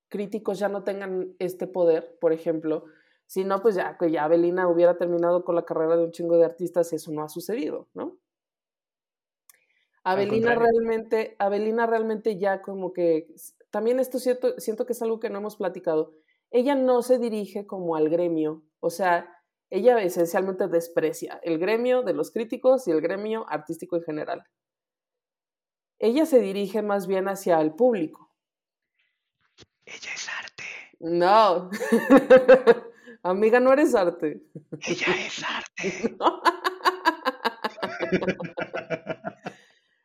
críticos ya no tengan este poder, por ejemplo, si no, pues ya que ya Abelina hubiera terminado con la carrera de un chingo de artistas eso no ha sucedido, ¿no? Abelina realmente, Abelina realmente ya como que, también esto siento, siento que es algo que no hemos platicado, ella no se dirige como al gremio, o sea, ella esencialmente desprecia el gremio de los críticos y el gremio artístico en general. Ella se dirige más bien hacia el público.
Ella es arte.
No. [LAUGHS] Amiga, no eres arte.
Ella es arte. [LAUGHS]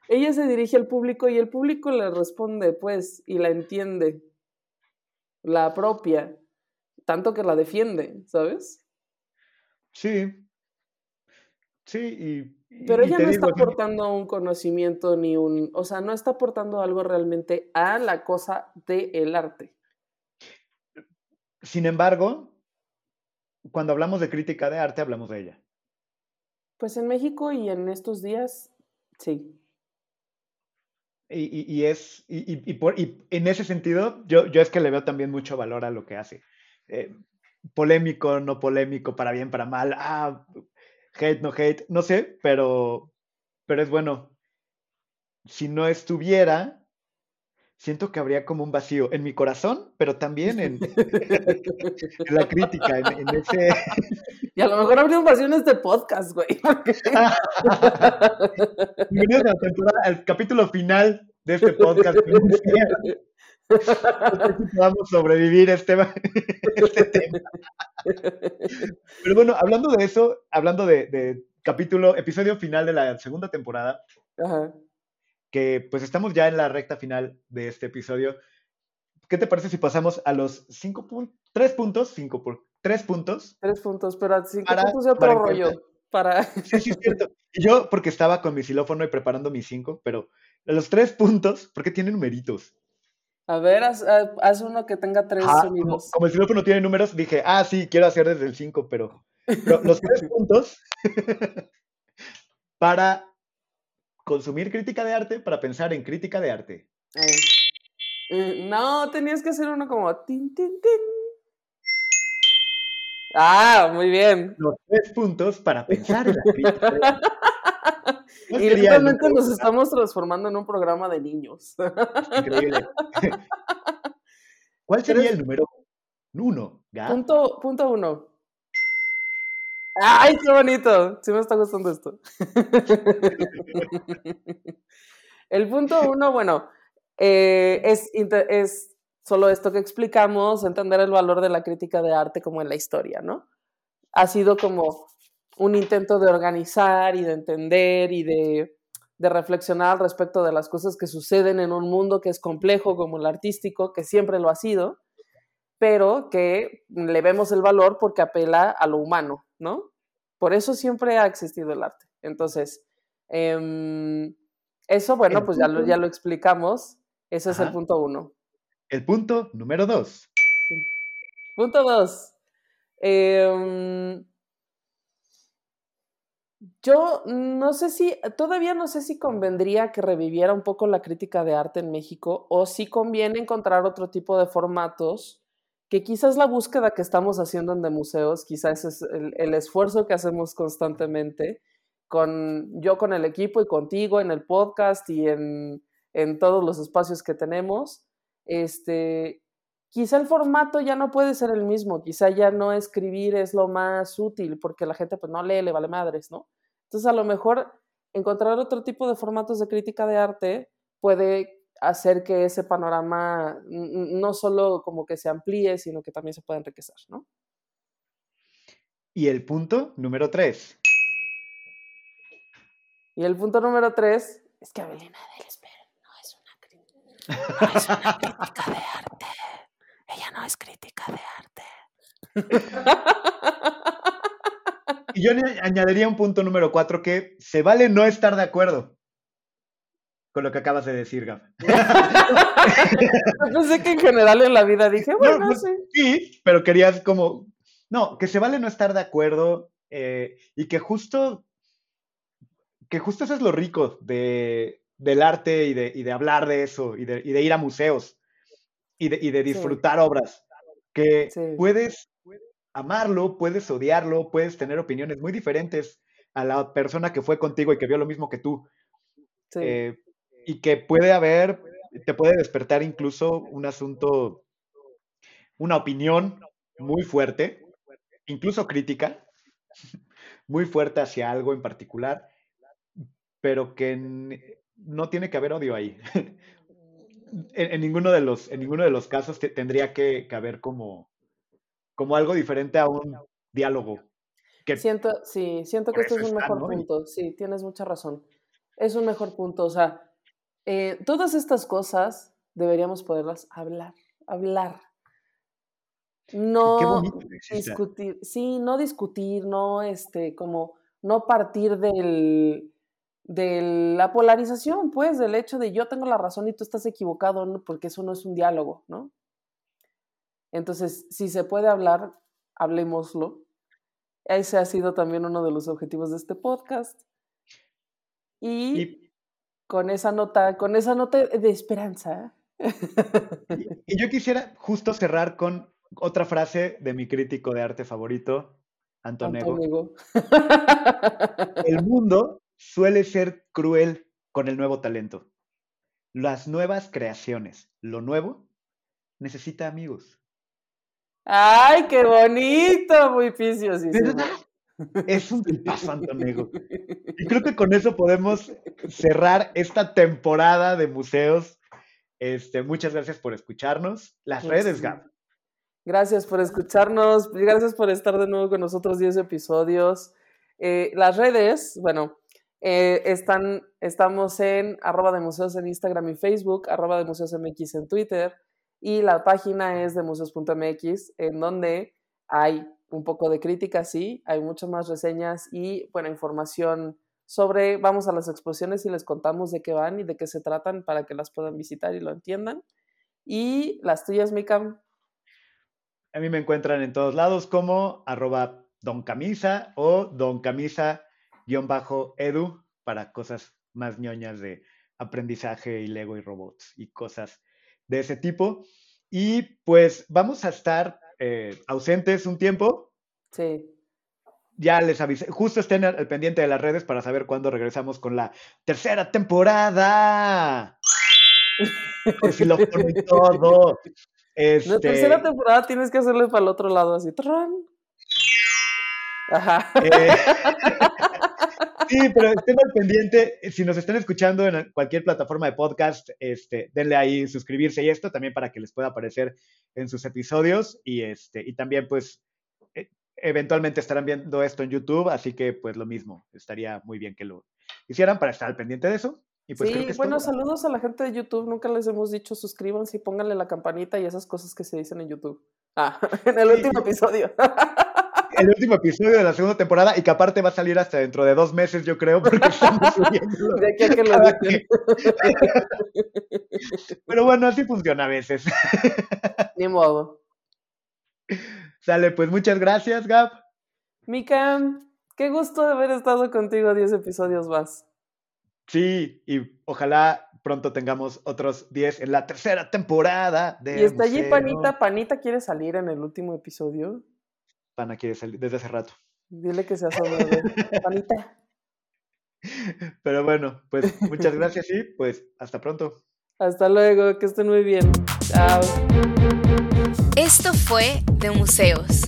Ella se dirige al público y el público le responde, pues, y la entiende, la apropia, tanto que la defiende, ¿sabes?
Sí. Sí, y...
Pero ella no está aportando un conocimiento ni un, o sea, no está aportando algo realmente a la cosa del arte.
Sin embargo, cuando hablamos de crítica de arte, hablamos de ella.
Pues en México y en estos días, sí.
Y, y- y es, y, por- y en ese sentido, yo, yo es que le veo también mucho valor a lo que hace. Eh, polémico, no polémico, para bien, para mal, ah, hate, no hate, no sé, pero, pero es bueno. Si no estuviera, siento que habría como un vacío en mi corazón, pero también en, [LAUGHS] en la crítica, en, en ese... [LAUGHS]
Y a lo mejor habría un vacío en este podcast, güey. porque- [LAUGHS]
Bienvenidos a la temporada, al capítulo final de este podcast. Si podamos sobrevivir este, este tema. Pero bueno, hablando de eso, hablando de, de capítulo, episodio final de la segunda temporada,
Ajá.
Que pues estamos ya en la recta final de este episodio. ¿Qué te parece si pasamos a los cinco puntos, tres puntos, cinco por tres puntos?
Tres puntos, pero cinco
Para-
puntos de otro
para
rollo.
encontrar-
Para. [LAUGHS]
Sí, sí, es cierto. Yo, porque estaba con mi xilófono y preparando mis cinco, pero los tres puntos, porque tienen numeritos.
A ver, haz, uno que tenga tres
Ajá, como,
sonidos.
como el xilófono tiene números, dije, ah, sí, quiero hacer desde el 5, pero, pero los tres [LAUGHS] puntos [LAUGHS] para consumir crítica de arte, para pensar en crítica de arte.
Ver. Eh, no, tenías que hacer uno como tin, tin, tin. Ah, muy bien.
Los tres puntos para pensar en la crítica de arte. [LAUGHS] ¿Cuál
Y
número
nos estamos transformando en un programa de niños. [LAUGHS]
Increíble. [LAUGHS] ¿Cuál sería el número uno?
Punto, punto uno. ¡Ay, qué bonito! Sí me está gustando esto. El punto uno, bueno, eh, es, solo esto que explicamos, entender el valor de la crítica de arte como en la historia, ¿no? Ha sido como un intento de organizar y de entender y de, de reflexionar al respecto de las cosas que suceden en un mundo que es complejo como el artístico, que siempre lo ha sido, pero que le vemos el valor porque apela a lo humano, ¿no? Por eso siempre ha existido el arte. Entonces, em, eso, bueno,
El
pues ya lo, ya lo explicamos. Ese es el punto uno.
El punto número dos.
Punto dos. Em, yo no sé si, todavía no sé si convendría que reviviera un poco la crítica de arte en México o si conviene encontrar otro tipo de formatos que quizás la búsqueda que estamos haciendo en de museos, quizás es el, el esfuerzo que hacemos constantemente, con, yo con el equipo y contigo en el podcast y en, en todos los espacios que tenemos, este, quizá el formato ya no puede ser el mismo, quizá ya no escribir es lo más útil porque la gente pues no lee, le vale madres, ¿no? Entonces a lo mejor encontrar otro tipo de formatos de crítica de arte puede hacer que ese panorama no solo como que se amplíe, sino que también se pueda enriquecer, ¿no?
Y el punto número tres.
Y el punto número tres es que Abelina del Esper no es una crítica, no es una crítica de arte. Ella no es crítica de arte.
Y yo añadiría un punto número cuatro que se vale no estar de acuerdo con lo que acabas de decir, Gab. [LAUGHS] [LAUGHS]
Pensé que en general en la vida dije, bueno,
pues,
sí.
Sí, pero querías como, no, que se vale no estar de acuerdo eh, y que justo, que justo eso es lo rico de, del arte y de, y de hablar de eso y de, y de ir a museos y de, y de
Sí.
disfrutar obras, que
Sí.
puedes amarlo, puedes odiarlo, puedes tener opiniones muy diferentes a la persona que fue contigo y que vio lo mismo que tú.
sí.
Eh, y que puede haber, te puede despertar incluso un asunto, una opinión muy fuerte, incluso crítica, [LAUGHS] muy fuerte hacia algo en particular, pero que no tiene que haber odio ahí. [LAUGHS] En, en ninguno de los, en ninguno de los casos te- tendría que, que haber como, como algo diferente a un diálogo. Que,
Siento, sí, siento que este es un
está,
mejor punto. Sí, tienes mucha razón. Es un mejor punto. O sea, eh, todas estas cosas deberíamos poderlas hablar, hablar. No discutir, sí, no discutir, no este, como no partir del, de la polarización, pues, del hecho de yo tengo la razón y tú estás equivocado, porque eso no es un diálogo, ¿no? Entonces, si se puede hablar, hablemoslo. Ese ha sido también uno de los objetivos de este podcast. Y, con esa nota, con esa nota de esperanza.
y yo quisiera justo cerrar con otra frase de mi crítico de arte favorito, Antonego. [LAUGHS] El mundo suele ser cruel con el nuevo talento. Las nuevas creaciones, lo nuevo, necesita amigos.
¡Ay, qué bonito! Muy
Es un tipazo, Antonego. [LAUGHS] Y creo que con eso podemos cerrar esta temporada de museos. Este, muchas gracias por escucharnos. Las redes, Gab.
Gracias por escucharnos. Gracias por estar de nuevo con nosotros 10 episodios. Eh, las redes, bueno, eh, están, estamos en arroba de museos en Instagram y Facebook, arroba de museos MX en Twitter y la página es de museos.mx en donde hay un poco de crítica, sí, hay muchas más reseñas y buena información sobre, vamos a las exposiciones y les contamos de qué van y de qué se tratan para que las puedan visitar y lo entiendan. Y las tuyas, Mikam.
A mí me encuentran en todos lados como arroba don camisa o don camisa-edu para cosas más ñoñas de aprendizaje y Lego y robots y cosas de ese tipo. Y pues vamos a estar eh, ausentes un tiempo.
Sí.
Ya les avisé, justo estén al, pendiente de las redes para saber cuándo regresamos con la tercera temporada. Por si lo ponen [LAUGHS] todo.
Este... La tercera temporada tienes que hacerle para el otro lado así.
Ajá. Eh, [LAUGHS] sí, pero estén al pendiente. Si nos están escuchando en cualquier plataforma de podcast, este, denle ahí suscribirse y esto también para que les pueda aparecer en sus episodios. Y este, y también, pues, e, eventualmente estarán viendo esto en YouTube, así que pues lo mismo. Estaría muy bien que lo hicieran para estar al pendiente de eso.
Pues, sí, bueno, saludos a la gente de YouTube. Nunca les hemos dicho suscríbanse y pónganle la campanita y esas cosas que se dicen en YouTube. Ah, [LAUGHS] en el último episodio. [LAUGHS]
el último episodio de la segunda temporada y que aparte va a salir hasta dentro de dos meses, yo creo, porque estamos subiendo. [LAUGHS] De aquí a que lo [LAUGHS] Pero bueno, así funciona a veces. [LAUGHS]
Ni modo.
Sale, pues muchas gracias, Gab.
Mika, qué gusto de haber estado contigo 10 episodios más.
Sí, y ojalá pronto tengamos otros 10 en la tercera temporada de.
Y está allí Panita. Panita quiere salir en el último episodio.
Pana quiere salir desde hace rato.
Dile que se asome, Panita. [LAUGHS]
Pero bueno, pues muchas [LAUGHS] gracias y pues hasta pronto.
Hasta luego, que estén muy bien. Chao.
Esto fue De Museos,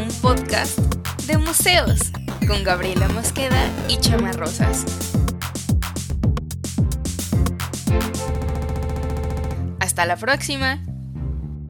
un podcast de museos con Gabriela Mosqueda y Chama Rosas. Hasta la próxima.